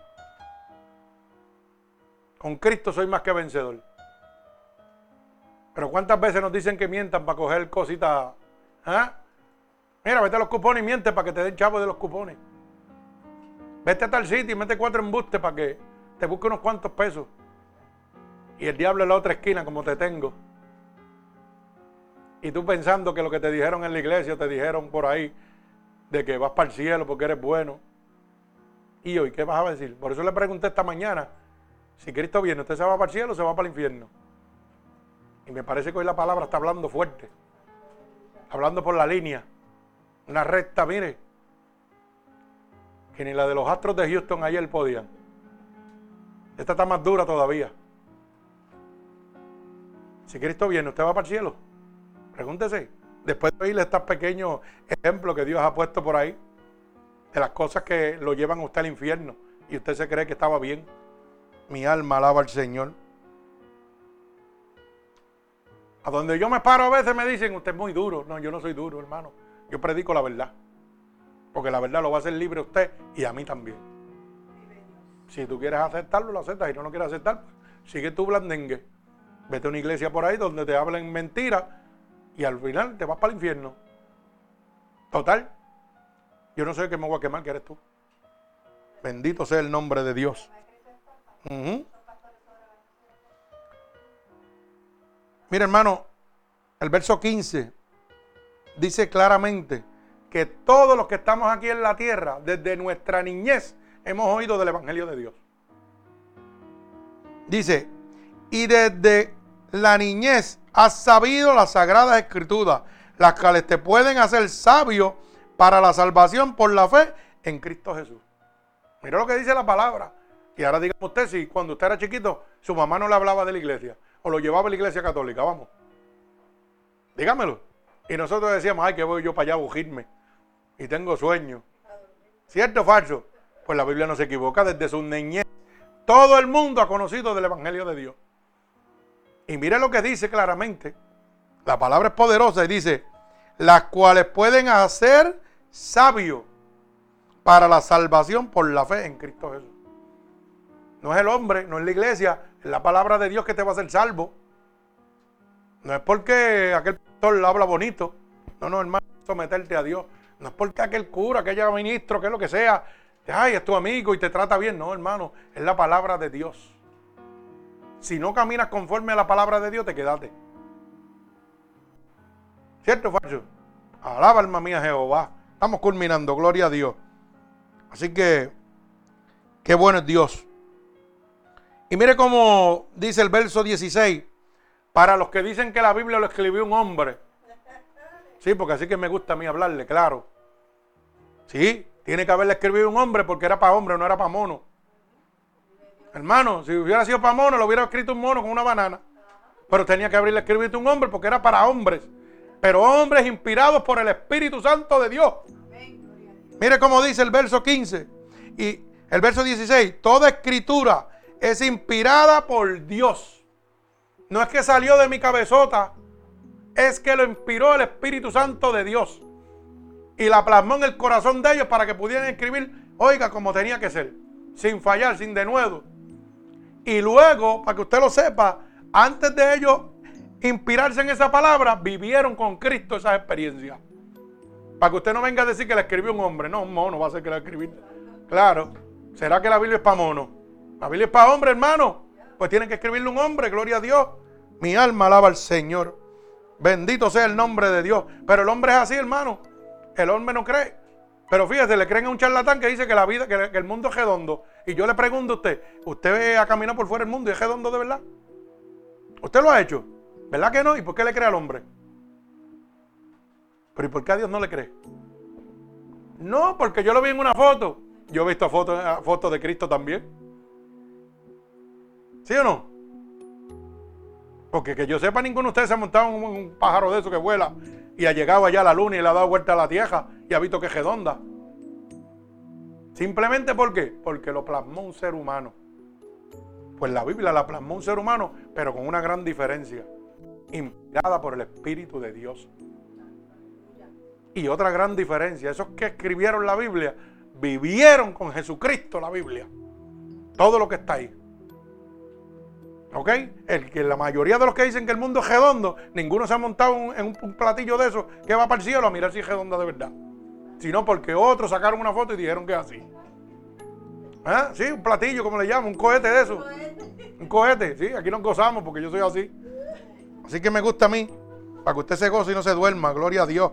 Con Cristo soy más que vencedor. Pero ¿cuántas veces nos dicen que mientan para coger cositas? ¿Ah? Mira, vete a los cupones y miente para que te den chavo de los cupones. Vete a tal sitio y mete cuatro embustes para que te busque unos cuantos pesos. Y el diablo en la otra esquina, como te tengo. Y tú pensando que lo que te dijeron en la iglesia, te dijeron por ahí, de que vas para el cielo porque eres bueno. Y hoy, ¿qué vas a decir? Por eso le pregunté esta mañana, si Cristo viene, ¿usted se va para el cielo o se va para el infierno? Y me parece que hoy la palabra está hablando fuerte. Hablando por la línea. Una recta, mire. Que ni la de los astros de Houston ayer podían. Esta está más dura todavía. Si Cristo viene, ¿usted va para el cielo? Pregúntese. Después de oírle estos pequeños ejemplos que Dios ha puesto por ahí, de las cosas que lo llevan a usted al infierno, y usted se cree que estaba bien. Mi alma alaba al Señor. A donde yo me paro a veces me dicen, usted es muy duro. No, yo no soy duro, hermano. Yo predico la verdad. Porque la verdad lo va a hacer libre usted y a mí también. Si tú quieres aceptarlo, lo aceptas. Y no lo quieres aceptar, pues, sigue tu blandengue. Vete a una iglesia por ahí donde te hablen mentiras y al final te vas para el infierno. Total. Yo no sé qué me voy a quemar, que eres tú. Bendito sea el nombre de Dios. Mira, hermano, el verso 15 dice claramente que todos los que estamos aquí en la tierra, desde nuestra niñez, hemos oído del Evangelio de Dios. Dice, y desde la niñez has sabido las sagradas escrituras, las cuales te pueden hacer sabio para la salvación por la fe en Cristo Jesús. Mira lo que dice la palabra. Y ahora dígame usted si cuando usted era chiquito su mamá no le hablaba de la iglesia o lo llevaba a la iglesia católica, vamos. Dígamelo. Y nosotros decíamos, ay, que voy yo para allá a bujirme. Y tengo sueño. ¿Cierto o falso? Pues la Biblia no se equivoca. Desde su niñez, todo el mundo ha conocido del Evangelio de Dios. Y mire lo que dice claramente. La palabra es poderosa y dice, las cuales pueden hacer sabio para la salvación por la fe en Cristo Jesús. No es el hombre, no es la iglesia, es la palabra de Dios que te va a hacer salvo. No es porque aquel pastor habla bonito. No, no, hermano, someterte a Dios. No es porque aquel cura, aquel ministro, que es lo que sea, ay, es tu amigo y te trata bien. No, hermano, es la palabra de Dios. Si no caminas conforme a la palabra de Dios, te quedaste. ¿Cierto, Facho? Alaba alma mía Jehová. Estamos culminando, gloria a Dios. Así que, qué bueno es Dios. Y mire cómo dice el verso 16. Para los que dicen que la Biblia lo escribió un hombre. Sí, porque así que me gusta a mí hablarle, claro. Sí, tiene que haberle escrito un hombre porque era para hombre, no era para mono. Hermano, si hubiera sido para mono, lo hubiera escrito un mono con una banana. Pero tenía que haberle escrito un hombre porque era para hombres. Pero hombres inspirados por el Espíritu Santo de Dios. Mire cómo dice el verso 15 y el verso 16. Toda escritura es inspirada por Dios. No es que salió de mi cabezota es que lo inspiró el Espíritu Santo de Dios. Y la plasmó en el corazón de ellos para que pudieran escribir, oiga, como tenía que ser, sin fallar, sin denuedo. Y luego, para que usted lo sepa, antes de ellos inspirarse en esa palabra, vivieron con Cristo esas experiencias. Para que usted no venga a decir que la escribió un hombre. No, un mono va a ser que la escribió. Claro. ¿Será que la Biblia es para mono? La Biblia es para hombre, hermano. Pues tienen que escribirle un hombre, gloria a Dios. Mi alma alaba al Señor. Bendito sea el nombre de Dios. Pero el hombre es así, hermano. El hombre no cree. Pero fíjese, le creen a un charlatán que dice que la vida, que, el mundo es redondo. Y yo le pregunto a usted, ¿usted ha caminado por fuera del mundo y es redondo de verdad? ¿Usted lo ha hecho? ¿Verdad que no? ¿Y por qué le cree al hombre? Pero ¿y por qué a Dios no le cree? No, porque yo lo vi en una foto. Yo he visto fotos foto de Cristo también. ¿Sí o no? Porque que yo sepa, ninguno de ustedes se ha montado un, pájaro de eso que vuela y ha llegado allá a la luna y le ha dado vuelta a la tierra y ha visto que es redonda. Simplemente ¿por qué? Porque lo plasmó un ser humano. Pues la Biblia la plasmó un ser humano, pero con una gran diferencia. Inspirada por el Espíritu de Dios. Y otra gran diferencia, esos que escribieron la Biblia, vivieron con Jesucristo la Biblia. Todo lo que está ahí. ¿Ok? El que la mayoría de los que dicen que el mundo es redondo, ninguno se ha montado en un platillo de eso que va para el cielo a mirar si es redonda de verdad. Sino porque otros sacaron una foto y dijeron que es así. ¿Ah? Sí, un platillo, como le llaman, un cohete de eso. Un cohete, sí, aquí nos gozamos porque yo soy así. Así que me gusta a mí, para que usted se goce y no se duerma, gloria a Dios.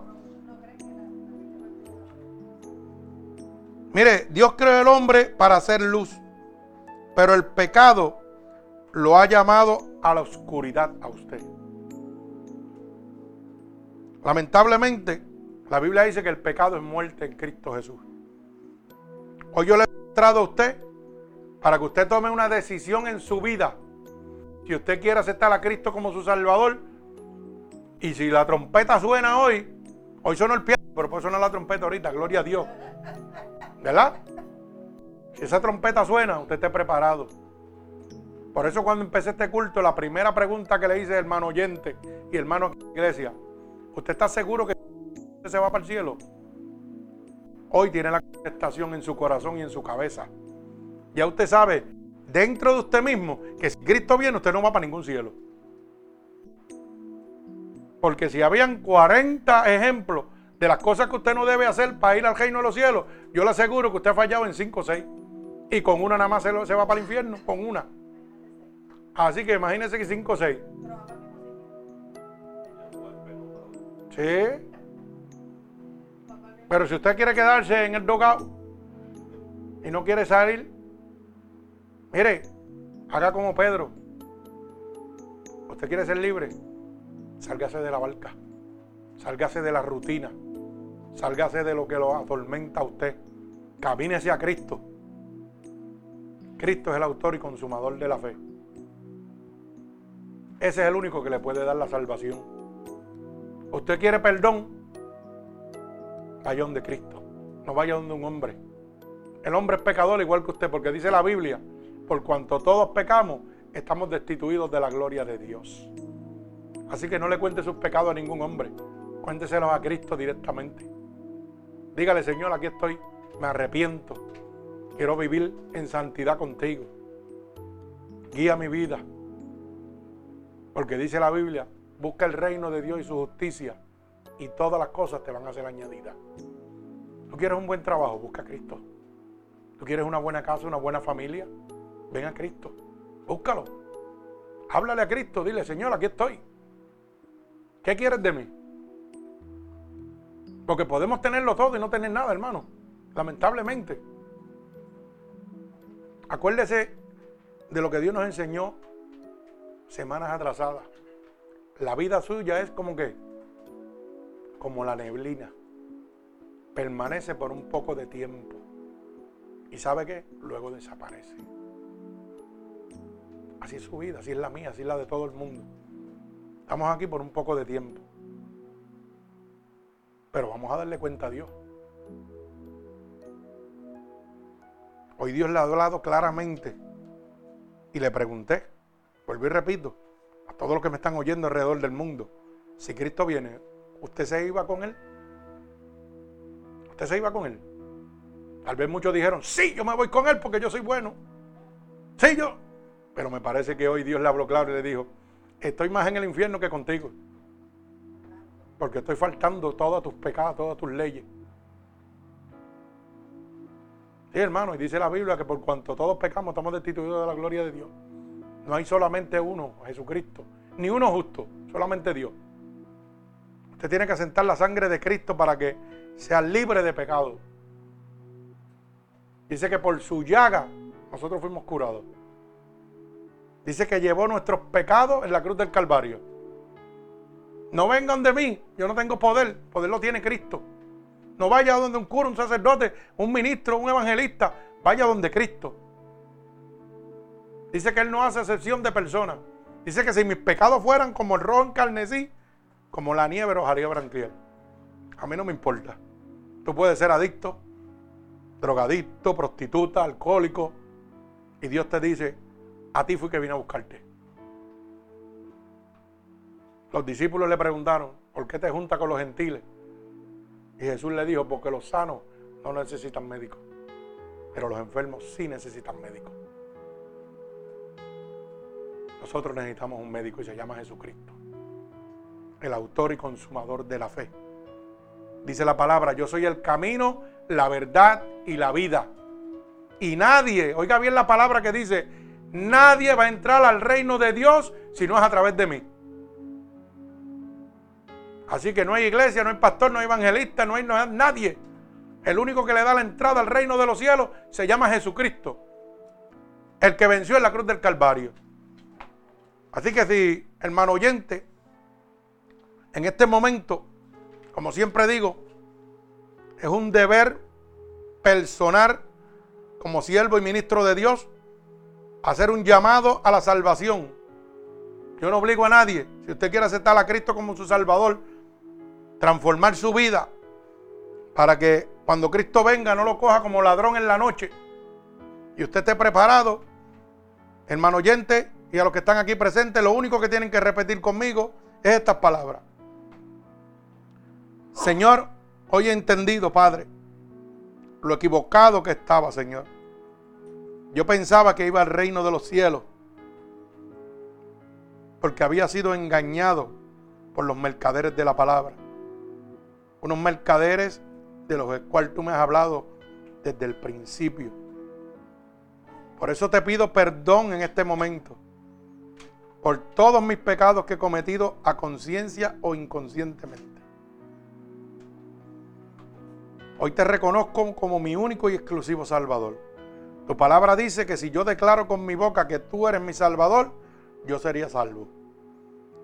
Mire, Dios creó el hombre para hacer luz, pero el pecado lo ha llamado a la oscuridad a usted. Lamentablemente, la Biblia dice que el pecado es muerte en Cristo Jesús. Hoy yo le he mostrado a usted para que usted tome una decisión en su vida. Si usted quiere aceptar a Cristo como su Salvador, y si la trompeta suena hoy, hoy suena el piano, pero puede sonar la trompeta ahorita, gloria a Dios. ¿Verdad? Si esa trompeta suena, usted esté preparado. Por eso cuando empecé este culto, la primera pregunta que le hice hermano oyente y hermano iglesia, ¿usted está seguro que se va para el cielo? Hoy tiene la contestación en su corazón y en su cabeza. Ya usted sabe, dentro de usted mismo, que si Cristo viene, usted no va para ningún cielo. Porque si habían 40 ejemplos de las cosas que usted no debe hacer para ir al reino de los cielos, yo le aseguro que usted ha fallado en 5 o 6. Y con una nada más se, se va para el infierno, con una. Así que imagínense que 5 o 6. Sí. Pero si usted quiere quedarse en el dogado y no quiere salir, mire, haga como Pedro. Usted quiere ser libre, sálgase de la barca, sálgase de la rutina, sálgase de lo que lo atormenta a usted. Camine hacia Cristo. Cristo es el autor y consumador de la fe. Ese es el único que le puede dar la salvación. Usted quiere perdón, vaya donde Cristo, no vaya donde un hombre. El hombre es pecador igual que usted, porque dice la Biblia, por cuanto todos pecamos, estamos destituidos de la gloria de Dios. Así que no le cuente sus pecados a ningún hombre, cuénteselos a Cristo directamente. Dígale, Señor, aquí estoy, me arrepiento, quiero vivir en santidad contigo. Guía mi vida, porque dice la Biblia, Busca el reino de Dios y su justicia y todas las cosas te van a ser añadidas. Tú quieres un buen trabajo, busca a Cristo. Tú quieres una buena casa, una buena familia, ven a Cristo. Búscalo. Háblale a Cristo, dile, Señor, aquí estoy. ¿Qué quieres de mí? Porque podemos tenerlo todo y no tener nada, hermano. Lamentablemente. Acuérdese de lo que Dios nos enseñó semanas atrasadas. La vida suya es como que, como la neblina. Permanece por un poco de tiempo. ¿Y sabe qué? Luego desaparece. Así es su vida, así es la mía, así es la de todo el mundo. Estamos aquí por un poco de tiempo. Pero vamos a darle cuenta a Dios. Hoy Dios le ha hablado claramente. Y le pregunté, vuelvo y repito, a todos los que me están oyendo alrededor del mundo, si Cristo viene, ¿usted se iba con Él? ¿Usted se iba con Él? Tal vez muchos dijeron, sí, yo me voy con Él porque yo soy bueno. Sí, yo. Pero me parece que hoy Dios le habló claro y le dijo, estoy más en el infierno que contigo porque estoy faltando todos tus pecados, todas tus leyes. Sí, hermano, y dice la Biblia que por cuanto todos pecamos estamos destituidos de la gloria de Dios. No hay solamente uno, Jesucristo, ni uno justo, solamente Dios. Usted tiene que asentar la sangre de Cristo para que sea libre de pecado. Dice que por su llaga nosotros fuimos curados. Dice que llevó nuestros pecados en la cruz del Calvario. No vengan de mí, yo no tengo poder, poder lo tiene Cristo. No vaya donde un cura, un sacerdote, un ministro, un evangelista, vaya donde Cristo. Dice que Él no hace excepción de personas. Dice que si mis pecados fueran como el rojo en carnesí, como la nieve los haría branquiar. A mí no me importa. Tú puedes ser adicto, drogadicto, prostituta, alcohólico. Y Dios te dice, a ti fui que vine a buscarte. Los discípulos le preguntaron, ¿por qué te juntas con los gentiles? Y Jesús le dijo, porque los sanos no necesitan médicos, pero los enfermos sí necesitan médicos. Nosotros necesitamos un médico y se llama Jesucristo, el autor y consumador de la fe. Dice la palabra, yo soy el camino, la verdad y la vida. Y nadie, oiga bien la palabra que dice, nadie va a entrar al reino de Dios si no es a través de mí. Así que no hay iglesia, no hay pastor, no hay evangelista, no hay, nadie. El único que le da la entrada al reino de los cielos se llama Jesucristo. El que venció en la cruz del Calvario. Así que si, hermano oyente, en este momento, como siempre digo, es un deber personal como siervo y ministro de Dios hacer un llamado a la salvación. Yo no obligo a nadie. Si usted quiere aceptar a Cristo como su Salvador, transformar su vida para que cuando Cristo venga no lo coja como ladrón en la noche y usted esté preparado, hermano oyente y a los que están aquí presentes, lo único que tienen que repetir conmigo es estas palabras. Señor, hoy he entendido, Padre, lo equivocado que estaba, Señor. Yo pensaba que iba al reino de los cielos porque había sido engañado por los mercaderes de la palabra unos mercaderes de los cuales tú me has hablado desde el principio. Por eso te pido perdón en este momento por todos mis pecados que he cometido a conciencia o inconscientemente. Hoy te reconozco como mi único y exclusivo Salvador. Tu palabra dice que si yo declaro con mi boca que tú eres mi Salvador, yo sería salvo.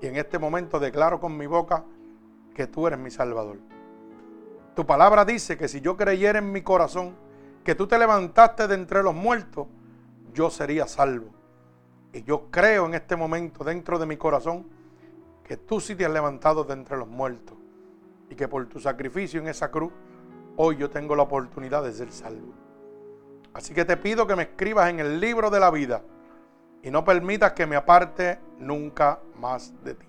Y en este momento declaro con mi boca que tú eres mi Salvador. Tu palabra dice que si yo creyera en mi corazón que tú te levantaste de entre los muertos, yo sería salvo. Yo creo en este momento dentro de mi corazón que tú sí te has levantado de entre los muertos. Y que por tu sacrificio en esa cruz, hoy yo tengo la oportunidad de ser salvo. Así que te pido que me escribas en el libro de la vida y no permitas que me aparte nunca más de ti.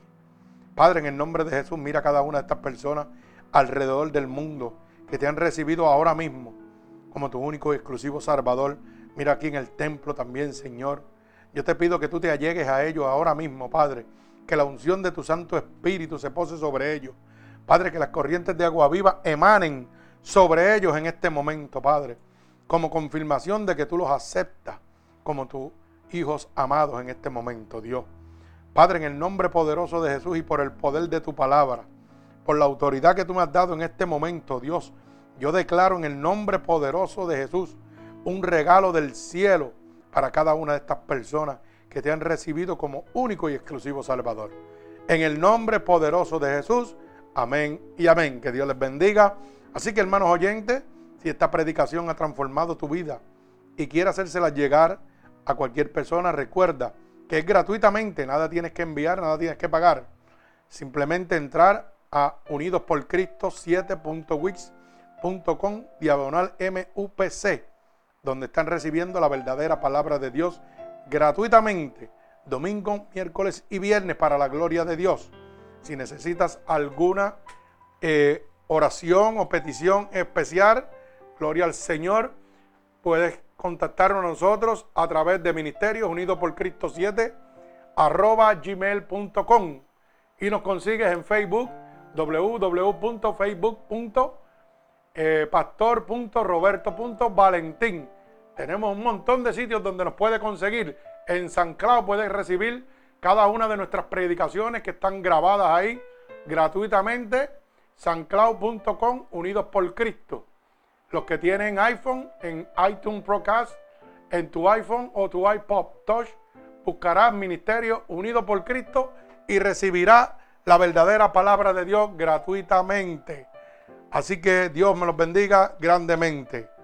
Padre, en el nombre de Jesús, mira a cada una de estas personas alrededor del mundo que te han recibido ahora mismo como tu único y exclusivo Salvador. Mira aquí en el templo también, Señor. Yo te pido que tú te allegues a ellos ahora mismo, Padre, que la unción de tu Santo Espíritu se pose sobre ellos. Padre, que las corrientes de agua viva emanen sobre ellos en este momento, Padre, como confirmación de que tú los aceptas como tus hijos amados en este momento, Dios. Padre, en el nombre poderoso de Jesús y por el poder de tu palabra, por la autoridad que tú me has dado en este momento, Dios, yo declaro en el nombre poderoso de Jesús un regalo del cielo para cada una de estas personas que te han recibido como único y exclusivo Salvador. En el nombre poderoso de Jesús, amén y amén. Que Dios les bendiga. Así que hermanos oyentes, si esta predicación ha transformado tu vida y quiere hacérsela llegar a cualquier persona, recuerda que es gratuitamente, nada tienes que enviar, nada tienes que pagar. Simplemente entrar a Unidos por Cristo 7.wix.com diagonal MUPC, donde están recibiendo la verdadera palabra de Dios gratuitamente, domingo, miércoles y viernes para la gloria de Dios. Si necesitas alguna eh, oración o petición especial, gloria al Señor, puedes contactarnos a nosotros a través de Ministerios Unidos por Cristo 7 arroba gmail.com y nos consigues en Facebook www.facebook.pastor.roberto.valentín. Tenemos un montón de sitios donde nos puede conseguir. En San Clau puedes recibir cada una de nuestras predicaciones que están grabadas ahí gratuitamente sancloud.com unidos por Cristo. Los que tienen iPhone en iTunes Procast, en tu iPhone o tu iPod Touch, buscarás Ministerio Unido por Cristo y recibirás la verdadera palabra de Dios gratuitamente. Así que Dios me los bendiga grandemente.